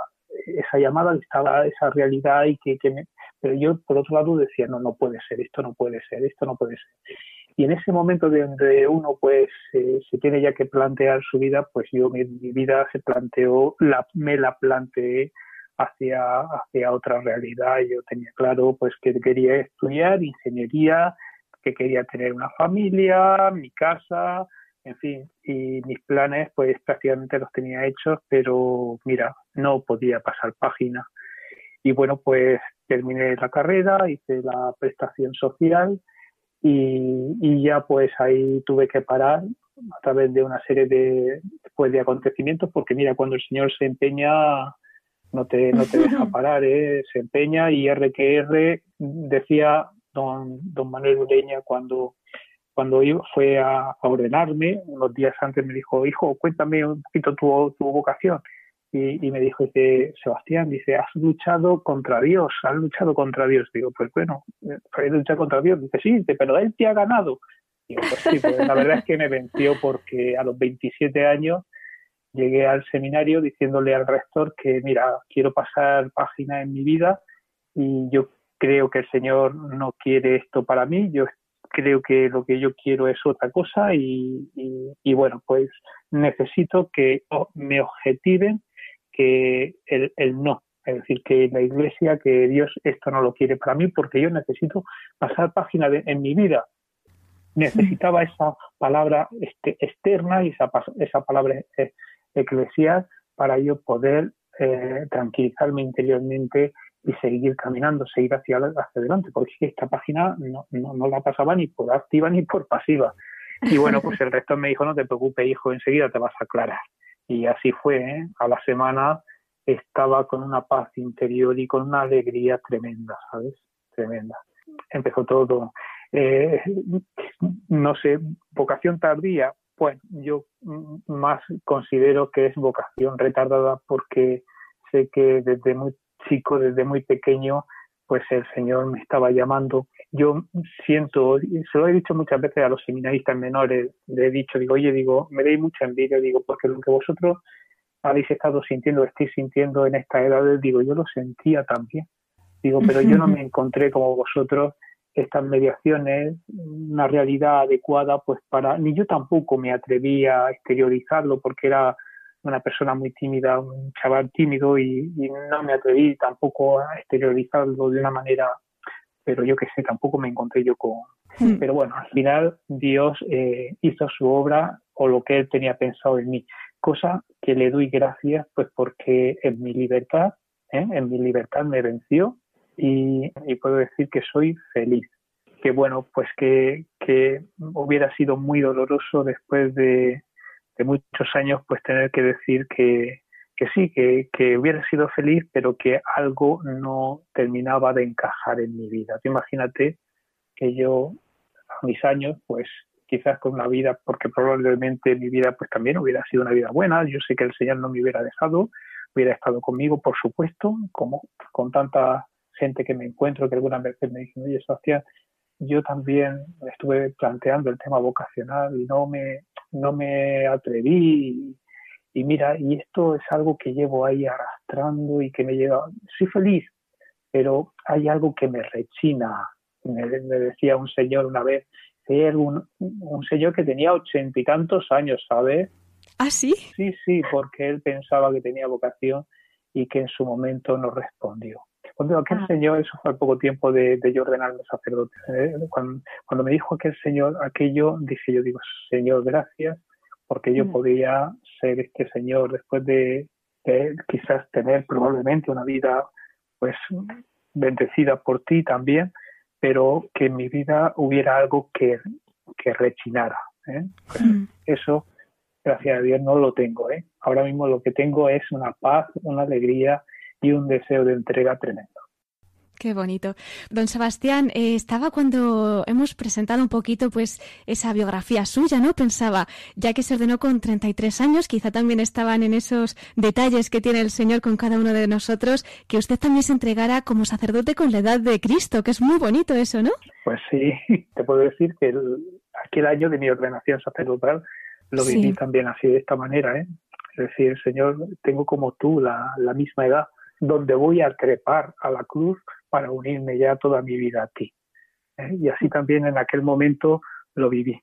esa llamada, estaba esa realidad y que, me, pero yo por otro lado decía, no, no puede ser, esto no puede ser, esto no puede ser. Y en ese momento de donde uno pues se tiene ya que plantear su vida, pues yo mi, mi vida se planteó, la, me la planteé hacia, hacia otra realidad. Yo tenía claro pues que quería estudiar ingeniería, que quería tener una familia, mi casa, en fin, y mis planes pues prácticamente los tenía hechos, pero mira, no podía pasar página. Y bueno, pues terminé la carrera, hice la prestación social y, y ya pues ahí tuve que parar a través de una serie de, pues, de acontecimientos, porque mira, cuando el Señor se empeña no te, no te deja [laughs] parar, ¿eh? se empeña y R que R decía don, don Manuel Ureña cuando, cuando fue a, ordenarme, unos días antes me dijo, hijo, cuéntame un poquito tu, tu vocación. Y, me dijo, dice, Sebastián, dice, has luchado contra Dios, has luchado contra Dios. Digo, pues bueno, he luchado contra Dios. Dice, sí, pero él te ha ganado. Digo, pues sí, pues la verdad es que me venció porque a los 27 años llegué al seminario diciéndole al rector que, mira, quiero pasar página en mi vida y yo creo que el Señor no quiere esto para mí, yo creo que lo que yo quiero es otra cosa y, bueno, pues necesito que me objetiven que el, el no, es decir, que la Iglesia, que Dios esto no lo quiere para mí porque yo necesito pasar página en mi vida. Necesitaba esa palabra este, externa y esa, esa palabra eh, eclesial para yo poder eh, tranquilizarme interiormente y seguir caminando, seguir hacia, hacia adelante, porque esta página no, no, la pasaba ni por activa ni por pasiva. Y bueno, pues el resto me dijo, no te preocupes, hijo, enseguida te vas a aclarar. Y así fue, ¿eh? a la semana estaba con una paz interior y con una alegría tremenda, ¿sabes? Tremenda. Empezó todo. Eh, no sé, vocación tardía, bueno, yo más considero que es vocación retardada porque sé que desde muy chico, desde muy pequeño, pues el Señor me estaba llamando. Yo siento, se lo he dicho muchas veces a los seminaristas menores, le he dicho, digo, oye, digo, me deis mucha envidia, digo, porque lo que vosotros habéis estado sintiendo, estáis sintiendo en esta edad, digo, yo lo sentía también. Digo, pero yo no [laughs] me encontré como vosotros estas mediaciones, una realidad adecuada, pues para, ni yo tampoco me atreví a exteriorizarlo porque era una persona muy tímida, un chaval tímido y, no me atreví tampoco a exteriorizarlo de una manera, pero yo que sé, tampoco me encontré yo con... Hmm. Pero bueno, al final Dios eh, hizo su obra o lo que Él tenía pensado en mí, cosa que le doy gracias pues porque en mi libertad, ¿eh? en mi libertad me venció y, puedo decir que soy feliz. Que bueno, pues que, que hubiera sido muy doloroso después de, de muchos años pues tener que decir que, que sí, que, que, hubiera sido feliz, pero que algo no terminaba de encajar en mi vida. imagínate que yo a mis años, pues quizás con una vida, porque probablemente mi vida pues también hubiera sido una vida buena, yo sé que el Señor no me hubiera dejado, hubiera estado conmigo, por supuesto, como con tanta gente que me encuentro que algunas veces me dicen, oye, Sebastián, yo también estuve planteando el tema vocacional y no me, no me atreví. Y, mira, y esto es algo que llevo ahí arrastrando y que me lleva, soy feliz, pero hay algo que me rechina. Me, decía un señor una vez, un, un señor que tenía ochenta y tantos años, ¿sabes? ¿Ah, sí? Sí, sí, porque él pensaba que tenía vocación y que en su momento no respondió. Cuando aquel ah. señor, eso fue al poco tiempo de, yo ordenarme sacerdote, ¿eh? cuando, me dijo aquel señor aquello, dije yo, digo, Señor, gracias, porque yo mm. podía ser este señor después de, quizás tener probablemente una vida pues bendecida por ti también, pero que en mi vida hubiera algo que, que rechinara. ¿eh? Pues mm. Eso, gracias a Dios, no lo tengo. ¿eh? Ahora mismo lo que tengo es una paz, una alegría y un deseo de entrega tremendo. Qué bonito. Don Sebastián, eh, estaba cuando hemos presentado un poquito pues esa biografía suya, ¿no? Pensaba, ya que se ordenó con 33 años, quizá también estaban en esos detalles que tiene el Señor con cada uno de nosotros, que usted también se entregara como sacerdote con la edad de Cristo, que es muy bonito eso, ¿no? Pues sí, [laughs] te puedo decir que aquel año de mi ordenación sacerdotal lo viví también así, de esta manera, ¿eh? Es decir, Señor, tengo como tú la, la misma edad donde voy a trepar a la cruz para unirme ya toda mi vida a ti. ¿eh? Y así también en aquel momento lo viví.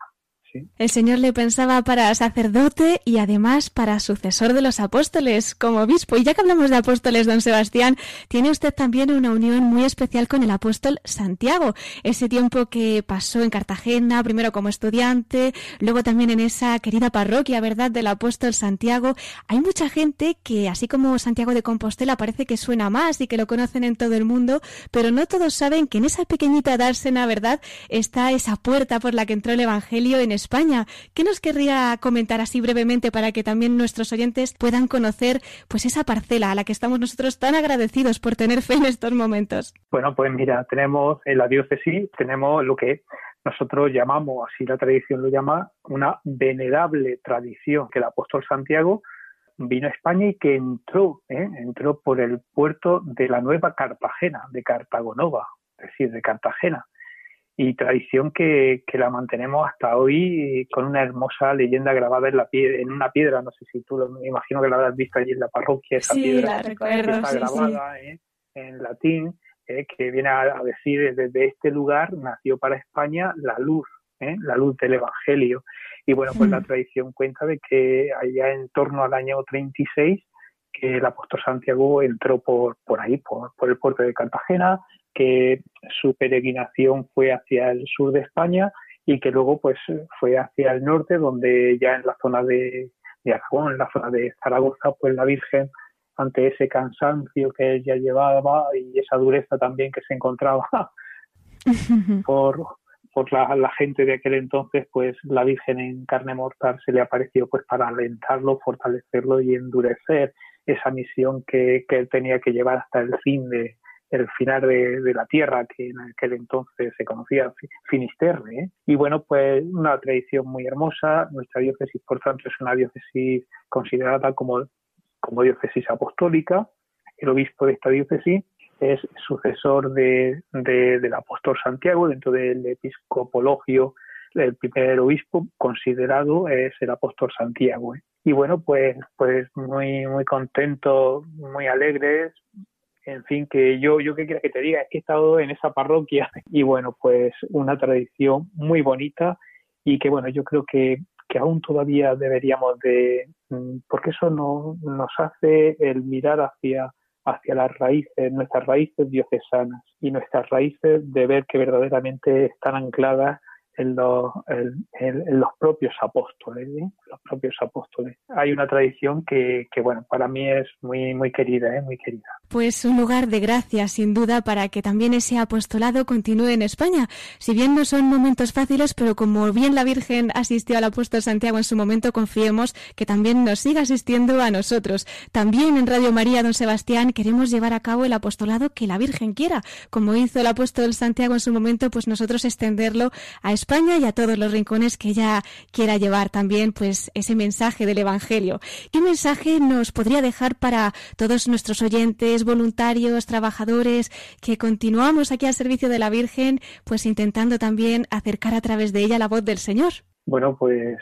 El Señor le pensaba para sacerdote y además para sucesor de los apóstoles como obispo. Y ya que hablamos de apóstoles, don Sebastián, tiene usted también una unión muy especial con el apóstol Santiago. Ese tiempo que pasó en Cartagena, primero como estudiante, luego también en esa querida parroquia, ¿verdad?, del apóstol Santiago. Hay mucha gente que, así como Santiago de Compostela, parece que suena más y que lo conocen en todo el mundo, pero no todos saben que en esa pequeñita dársena, ¿verdad?, está esa puerta por la que entró el Evangelio en España. ¿Qué nos querría comentar así brevemente para que también nuestros oyentes puedan conocer pues esa parcela a la que estamos nosotros tan agradecidos por tener fe en estos momentos? Bueno, pues mira, tenemos en la diócesis, tenemos lo que nosotros llamamos, así la tradición lo llama, una venerable tradición que el apóstol Santiago vino a España y que entró, ¿eh? entró por el puerto de la Nueva Cartagena, de Cartagonova, es decir, de Cartagena. Y tradición que, que la mantenemos hasta hoy con una hermosa leyenda grabada en, la en una piedra. No sé si tú lo me imagino que la habrás visto allí en la parroquia, esa sí, piedra la recuerdo, está sí, grabada sí. ¿eh? en latín, eh, que viene a, decir desde este lugar nació para España la luz, ¿eh? la luz del Evangelio. Y bueno, pues la tradición cuenta de que allá en torno al año 36, que el apóstol Santiago entró por, por ahí, por, por el puerto de Cartagena, que su peregrinación fue hacia el sur de España y que luego pues fue hacia el norte, donde ya en la zona de, de Aragón, en la zona de Zaragoza, pues la Virgen ante ese cansancio que ella llevaba y esa dureza también que se encontraba [laughs] por, por la, la, gente de aquel entonces, pues la Virgen en carne mortal se le apareció pues para alentarlo, fortalecerlo y endurecer esa misión que, que él tenía que llevar hasta el fin de el final de, de la tierra que en aquel entonces se conocía Finisterre ¿eh? y bueno pues una tradición muy hermosa nuestra diócesis por tanto es una diócesis considerada como como diócesis apostólica el obispo de esta diócesis es sucesor de, de, del apóstol Santiago dentro del episcopologio el primer obispo considerado es el apóstol Santiago ¿eh? Y bueno pues pues muy muy contentos muy alegres en fin, que yo, yo que quiera que te diga, es que he estado en esa parroquia [laughs] y bueno, pues una tradición muy bonita y que bueno, yo creo que, que aún todavía deberíamos de, porque eso no, nos hace el mirar hacia, hacia las raíces, nuestras raíces diocesanas y nuestras raíces de ver que verdaderamente están ancladas en los, en, los propios apóstoles, ¿eh? los propios apóstoles. Hay una tradición que, que, bueno, para mí es muy, muy querida, ¿eh? muy querida. Pues un lugar de gracia, sin duda, para que también ese apostolado continúe en España. Si bien no son momentos fáciles, pero como bien la Virgen asistió al apóstol Santiago en su momento, confiemos que también nos siga asistiendo a nosotros. También en Radio María, don Sebastián, queremos llevar a cabo el apostolado que la Virgen quiera. Como hizo el apóstol Santiago en su momento, pues nosotros extenderlo a España y a todos los rincones que ella quiera llevar también, pues ese mensaje del Evangelio. ¿Qué mensaje nos podría dejar para todos nuestros oyentes, voluntarios, trabajadores, que continuamos aquí al servicio de la Virgen, pues intentando también acercar a través de ella la voz del Señor? Bueno, pues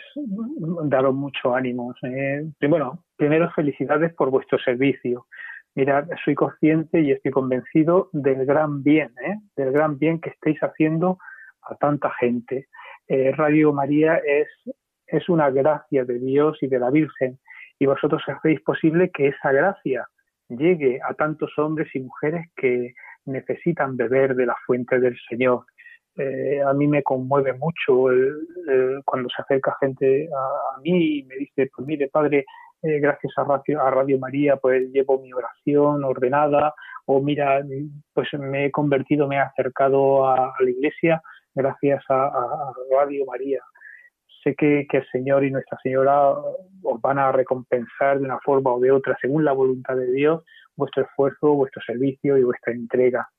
daros mucho ánimo. Eh. Bueno, primero felicidades por vuestro servicio. Mirad, soy consciente y estoy convencido del gran bien, ¿eh? del gran bien que estáis haciendo a tanta gente. Eh, Radio María es, es una gracia de Dios y de la Virgen y vosotros hacéis posible que esa gracia llegue a tantos hombres y mujeres que necesitan beber de la fuente del Señor. Eh, a mí me conmueve mucho cuando se acerca gente a, mí y me dice, pues mire, padre, eh, gracias a Radio, a Radio María, pues llevo mi oración ordenada, o mira, pues me he convertido, me he acercado a la iglesia gracias a, Radio María. Sé que, que, el Señor y Nuestra Señora os van a recompensar de una forma o de otra, según la voluntad de Dios, vuestro esfuerzo, vuestro servicio y vuestra entrega.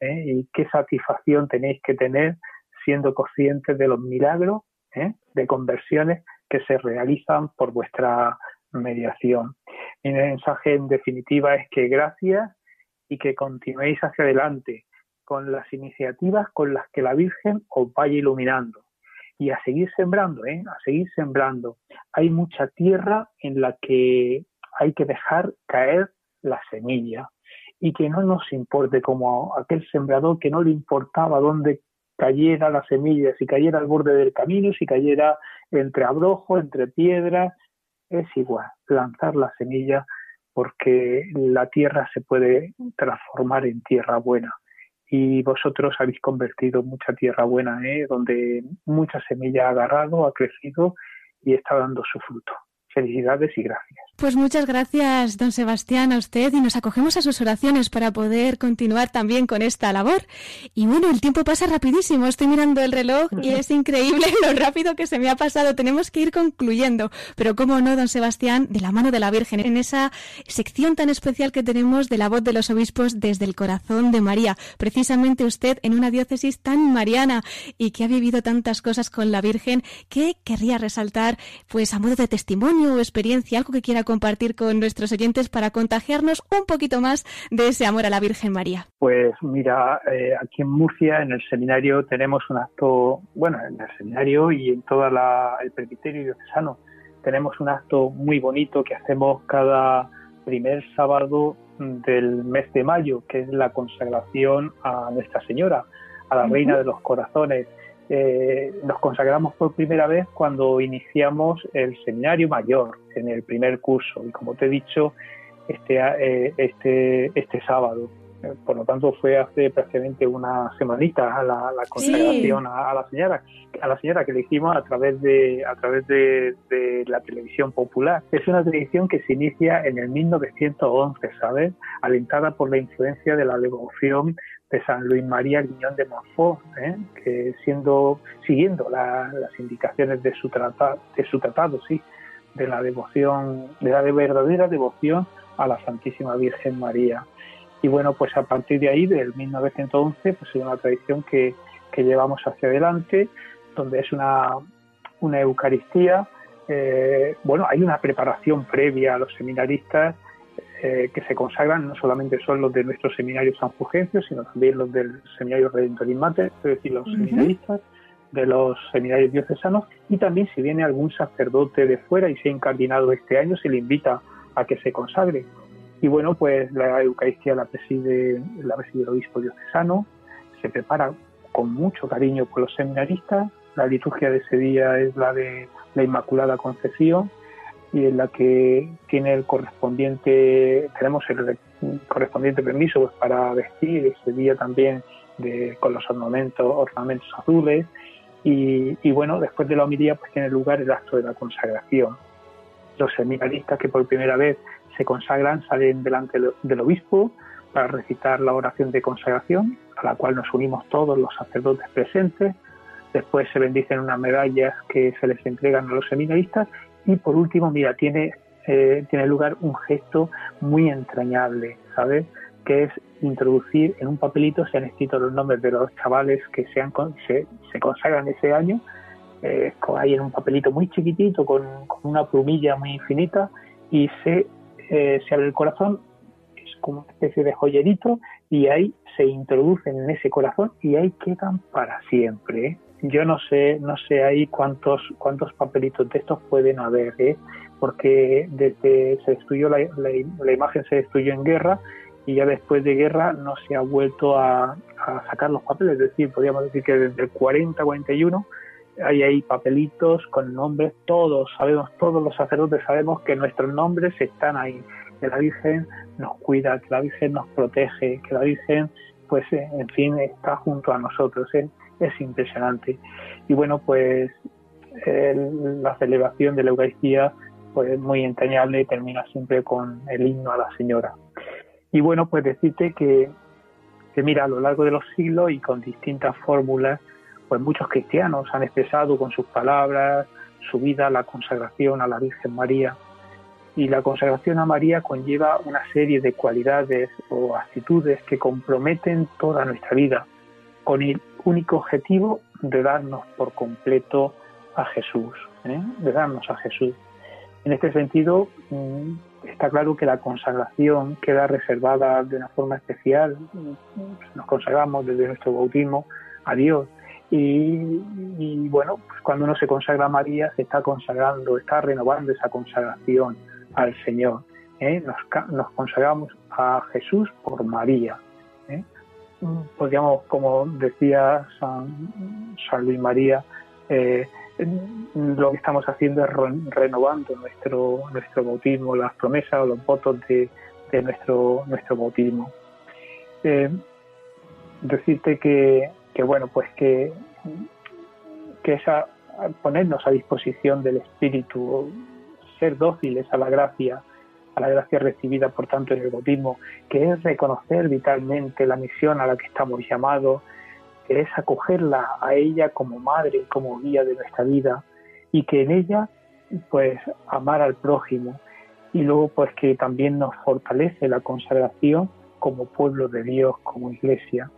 ¿eh? Y qué satisfacción tenéis que tener siendo conscientes de los milagros ¿eh? de conversiones que se realizan por vuestra mediación. Mi mensaje en definitiva es que gracias y que continuéis hacia adelante con las iniciativas con las que la Virgen os vaya iluminando y a seguir sembrando, ¿eh? a seguir sembrando. Hay mucha tierra en la que hay que dejar caer la semilla y que no nos importe como aquel sembrador que no le importaba dónde cayera la semilla, si cayera al borde del camino, si cayera entre abrojos, entre piedras, es igual, lanzar la semilla porque la tierra se puede transformar en tierra buena. Y vosotros habéis convertido mucha tierra buena, ¿eh? donde mucha semilla ha agarrado, ha crecido y está dando su fruto. Felicidades y gracias. Pues muchas gracias, don Sebastián, a usted y nos acogemos a sus oraciones para poder continuar también con esta labor. Y bueno, el tiempo pasa rapidísimo. Estoy mirando el reloj y es [laughs] increíble lo rápido que se me ha pasado. Tenemos que ir concluyendo. Pero cómo no, don Sebastián, de la mano de la Virgen, en esa sección tan especial que tenemos de la voz de los obispos desde el corazón de María. Precisamente usted en una diócesis tan mariana y que ha vivido tantas cosas con la Virgen, ¿qué querría resaltar, pues a modo de testimonio o experiencia, algo que quiera compartir con nuestros oyentes para contagiarnos un poquito más de ese amor a la Virgen María? Pues mira, eh, aquí en Murcia, en el seminario, tenemos un acto, bueno, en el seminario y en todo el presbiterio diocesano, tenemos un acto muy bonito que hacemos cada primer sábado del mes de mayo, que es la consagración a Nuestra Señora, a la Reina de los Corazones. Eh, nos consagramos por primera vez cuando iniciamos el seminario mayor en el primer curso. Y como te he dicho este eh, este este sábado. Eh, por lo tanto fue hace prácticamente una semanita a la, consagración a, la señora a la señora que le hicimos a través de a través de, de, la televisión popular. Es una televisión que se inicia en el 1911 sabes alentada por la influencia de la devoción de San Luis María Guiñón de Montfort, ¿eh? que siguiendo las indicaciones de su tratado, de su tratado, sí, de la devoción, de la verdadera devoción a la Santísima Virgen María. Y bueno, pues a partir de ahí, del 1911, pues es una tradición que, que llevamos hacia adelante, donde es una, una Eucaristía. Eh, bueno, hay una preparación previa a los seminaristas eh, que se consagran no solamente son los de nuestro seminario San Fulgencio, sino también los del seminario Redentoris Mater, es decir, los seminaristas de los seminarios diocesanos, y también si viene algún sacerdote de fuera y se ha incardinado este año, se le invita a que se consagre. Y bueno, pues la Eucaristía la preside, la preside el obispo diocesano, se prepara con mucho cariño por los seminaristas, la liturgia de ese día es la de la Inmaculada Concepción, y en la que tiene el correspondiente, tenemos el correspondiente permiso pues, para vestir ese día también de, con los ornamentos, ornamentos azules y, y, bueno, después de la homilía pues tiene lugar el acto de la consagración. Los seminaristas que por primera vez se consagran salen delante del obispo para recitar la oración de consagración, a la cual nos unimos todos los sacerdotes presentes. Después se bendicen unas medallas que se les entregan a los seminaristas y por último, mira, tiene, eh, tiene lugar un gesto muy entrañable, ¿sabes? Que es introducir en un papelito, se han escrito los nombres de los chavales que se, han, se, se consagran ese año, eh, ahí en un papelito muy chiquitito, con, una plumilla muy infinita, y se, eh, se abre el corazón, es como una especie de joyerito, y ahí se introducen en ese corazón y ahí quedan para siempre. ¿eh? Yo no sé, no sé ahí cuántos, cuántos papelitos de estos pueden haber, ¿eh? porque desde se destruyó la, la, imagen se destruyó en guerra y ya después de guerra no se ha vuelto a, sacar los papeles, es decir, podríamos decir que desde el 40, 41 hay ahí papelitos con nombres, todos sabemos, todos los sacerdotes sabemos que nuestros nombres están ahí, que la Virgen nos cuida, que la Virgen nos protege, que la Virgen, pues, en fin, está junto a nosotros. ¿eh? Es impresionante. Y bueno, pues la celebración de la Eucaristía pues muy entrañable y termina siempre con el himno a la Señora. Y bueno, pues decirte que, que mira, a lo largo de los siglos y con distintas fórmulas, pues muchos cristianos han expresado con sus palabras su vida, la consagración a la Virgen María. Y la consagración a María conlleva una serie de cualidades o actitudes que comprometen toda nuestra vida con único objetivo de darnos por completo a Jesús, ¿eh? de darnos a Jesús. En este sentido, mm, está claro que la consagración queda reservada de una forma especial. Nos consagramos desde nuestro bautismo a Dios. Y, bueno, pues cuando uno se consagra a María, se está consagrando, está renovando esa consagración al Señor. ¿eh? Nos, nos consagramos a Jesús por María podríamos, como decía San, San Luis María, eh, lo que estamos haciendo es renovando nuestro nuestro bautismo, las promesas o los votos de, nuestro nuestro bautismo. Eh, decirte que, que, bueno, pues que, que esa ponernos a disposición del Espíritu ser dóciles a la gracia, a la gracia recibida por tanto en el bautismo, que es reconocer vitalmente la misión a la que estamos llamados, que es acogerla a ella como madre como guía de nuestra vida y que en ella pues amar al prójimo y luego pues que también nos fortalece la consagración como pueblo de Dios, como iglesia.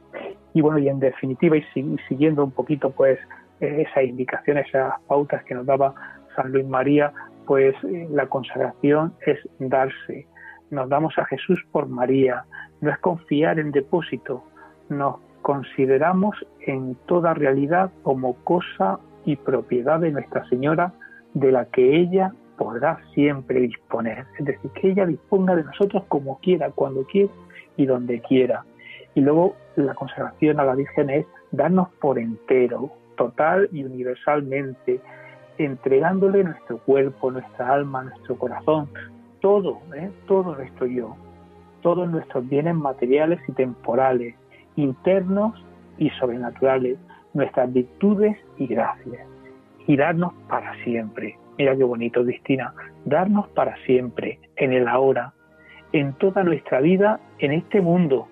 Y bueno, y en definitiva, y siguiendo un poquito pues esas indicaciones, esas pautas que nos daba San Luis María, pues eh, la consagración es darse. Nos damos a Jesús por María, no es confiar en depósito, nos consideramos en toda realidad como cosa y propiedad de Nuestra Señora de la que ella podrá siempre disponer. Es decir, que ella disponga de nosotros como quiera, cuando quiera y donde quiera. Y luego la consagración a la Virgen es darnos por entero, total y universalmente, entregándole nuestro cuerpo, nuestra alma, nuestro corazón, todo, ¿eh? todo nuestro yo, todos nuestros bienes materiales y temporales, internos y sobrenaturales, nuestras virtudes y gracias, y darnos para siempre. Mira qué bonito, Cristina, darnos para siempre, en el ahora, en toda nuestra vida, en este mundo,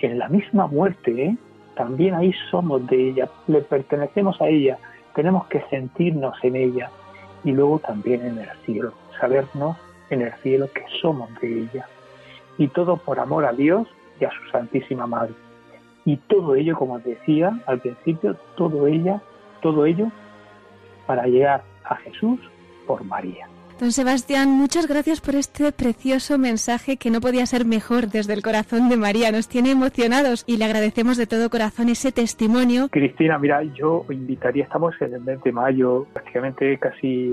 en la misma muerte, ¿eh? también ahí somos de ella, le pertenecemos a ella, tenemos que sentirnos en ella y luego también en el cielo, sabernos en el cielo que somos de ella. Y todo por amor a Dios y a su Santísima Madre. Y todo ello, como decía al principio, todo ella, todo ello para llegar a Jesús por María. Don Sebastián, muchas gracias por este precioso mensaje que no podía ser mejor desde el corazón de María. Nos tiene emocionados y le agradecemos de todo corazón ese testimonio. Cristina, mira, yo invitaría, estamos en el mes de mayo, prácticamente casi,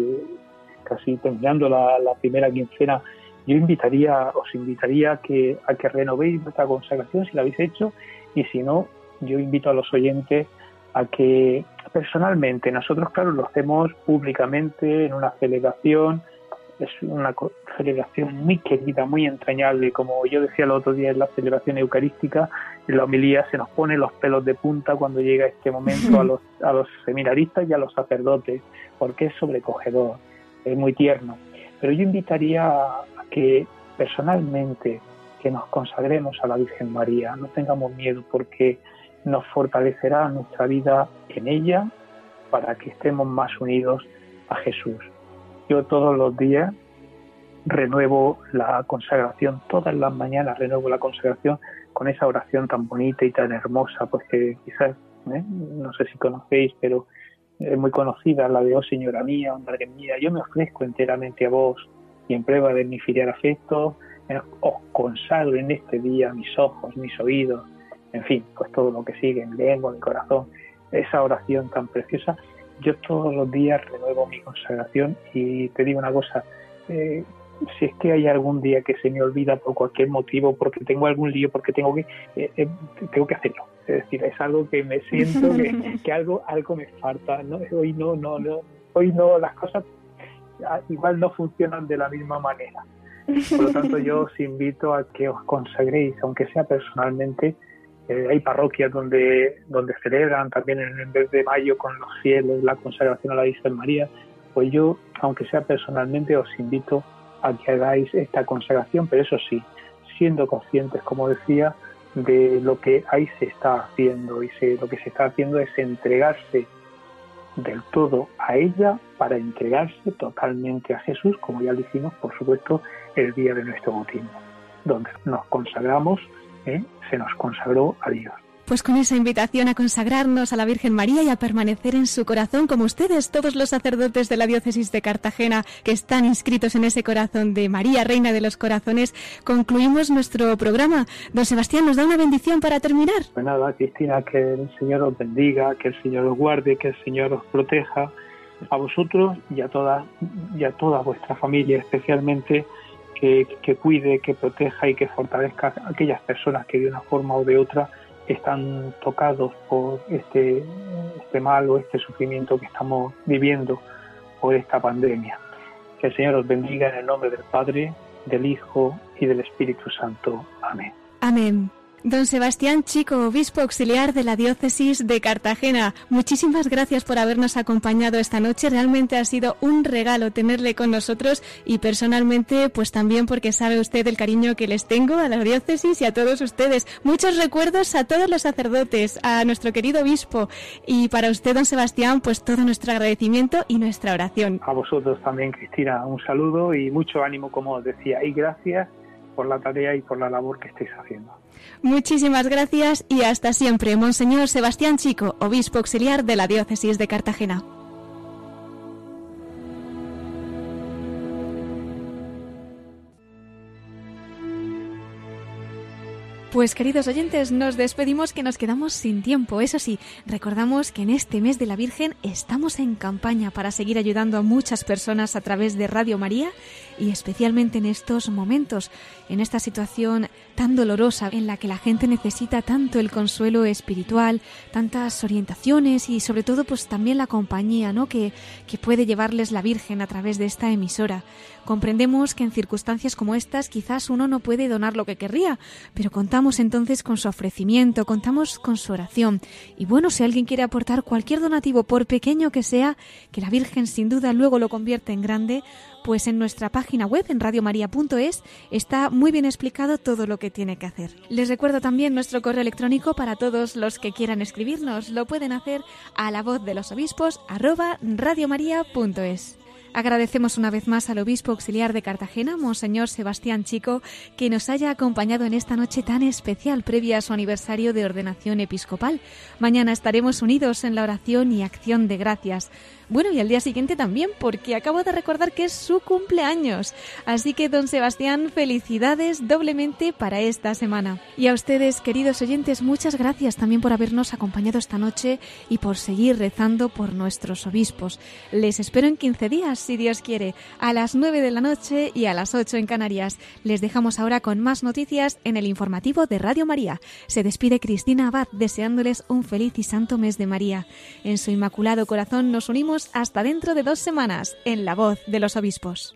casi terminando la, primera quincena. Yo invitaría, os invitaría a que, a que renovéis vuestra consagración si la habéis hecho y si no, yo invito a los oyentes a que personalmente, nosotros claro lo hacemos públicamente en una celebración, es una celebración muy querida, muy entrañable. Como yo decía el otro día en la celebración eucarística, en la homilía se nos pone los pelos de punta cuando llega este momento a [laughs] los, a los seminaristas y a los sacerdotes, porque es sobrecogedor, es muy tierno. Pero yo invitaría a que personalmente que nos consagremos a la Virgen María, no tengamos miedo porque nos fortalecerá nuestra vida en ella para que estemos más unidos a Jesús. Yo todos los días renuevo la consagración, todas las mañanas renuevo la consagración con esa oración tan bonita y tan hermosa, pues que quizás, ¿eh? no sé si conocéis, pero es muy conocida, la de, oh Señora mía, oh Madre mía, yo me ofrezco enteramente a vos y en prueba de mi filial afecto, eh, os consagro en este día mis ojos, mis oídos, en fin, pues todo lo que sigue, mi lengua, mi corazón, esa oración tan preciosa yo todos los días renuevo mi consagración y te digo una cosa, eh, si es que hay algún día que se me olvida por cualquier motivo, porque tengo algún lío, porque tengo que, eh, eh, tengo que hacerlo. Es decir, es algo que me siento que, [laughs] algo, algo me falta. ¿no? Hoy no, no, no, hoy no, las cosas ah, igual no funcionan de la misma manera. Por lo tanto, yo os invito a que os consagréis, aunque sea personalmente, eh, hay parroquias donde, donde celebran también en el mes de mayo con los fieles la consagración a la Virgen María. Pues yo, aunque sea personalmente, os invito a que hagáis esta consagración, pero eso sí, siendo conscientes, como decía, de lo que ahí se está haciendo. Y se, lo que se está haciendo es entregarse del todo a ella para entregarse totalmente a Jesús, como ya lo hicimos, por supuesto, el día de nuestro bautismo, donde nos consagramos ¿eh? se nos consagró a Dios. Pues con esa invitación a consagrarnos a la Virgen María y a permanecer en su corazón, como ustedes, todos los sacerdotes de la diócesis de Cartagena que están inscritos en ese corazón de María, Reina de los Corazones, concluimos nuestro programa. Don Sebastián, ¿nos da una bendición para terminar? Pues nada, Cristina, que el Señor os bendiga, que el Señor os guarde, que el Señor os proteja a vosotros y a toda, y a toda vuestra familia, especialmente que, cuide, que proteja y que fortalezca a aquellas personas que de una forma o de otra están tocados por este, este mal o este sufrimiento que estamos viviendo por esta pandemia. Que el Señor os bendiga en el nombre del Padre, del Hijo y del Espíritu Santo. Amén. Amén. Don Sebastián Chico, obispo auxiliar de la diócesis de Cartagena, muchísimas gracias por habernos acompañado esta noche. Realmente ha sido un regalo tenerle con nosotros y personalmente, pues también porque sabe usted el cariño que les tengo a la diócesis y a todos ustedes. Muchos recuerdos a todos los sacerdotes, a nuestro querido obispo y para usted, don Sebastián, pues todo nuestro agradecimiento y nuestra oración. A vosotros también, Cristina, un saludo y mucho ánimo, como decía, y gracias por la tarea y por la labor que estáis haciendo. Muchísimas gracias y hasta siempre, Monseñor Sebastián Chico, obispo auxiliar de la diócesis de Cartagena. Pues queridos oyentes, nos despedimos que nos quedamos sin tiempo. Eso sí, recordamos que en este mes de la Virgen estamos en campaña para seguir ayudando a muchas personas a través de Radio María y especialmente en estos momentos, en esta situación tan dolorosa en la que la gente necesita tanto el consuelo espiritual, tantas orientaciones y sobre todo pues también la compañía, ¿no? que, que puede llevarles la Virgen a través de esta emisora. Comprendemos que en circunstancias como estas quizás uno no puede donar lo que querría, pero contamos entonces con su ofrecimiento, contamos con su oración. Y bueno, si alguien quiere aportar cualquier donativo, por pequeño que sea, que la Virgen sin duda luego lo convierte en grande, pues en nuestra página web en radiomaria.es está muy bien explicado todo lo que tiene que hacer. Les recuerdo también nuestro correo electrónico para todos los que quieran escribirnos. Lo pueden hacer a la voz de los obispos arroba radiomaria.es. Agradecemos una vez más al obispo auxiliar de Cartagena, Monseñor Sebastián Chico, que nos haya acompañado en esta noche tan especial previa a su aniversario de ordenación episcopal. Mañana estaremos unidos en la oración y acción de gracias. Bueno, y al día siguiente también, porque acabo de recordar que es su cumpleaños. Así que, don Sebastián, felicidades doblemente para esta semana. Y a ustedes, queridos oyentes, muchas gracias también por habernos acompañado esta noche y por seguir rezando por nuestros obispos. Les espero en 15 días, si Dios quiere, a las 9 de la noche y a las 8 en Canarias. Les dejamos ahora con más noticias en el informativo de Radio María. Se despide Cristina Abad deseándoles un feliz y santo mes de María. En su inmaculado corazón nos unimos hasta dentro de dos semanas en La Voz de los Obispos.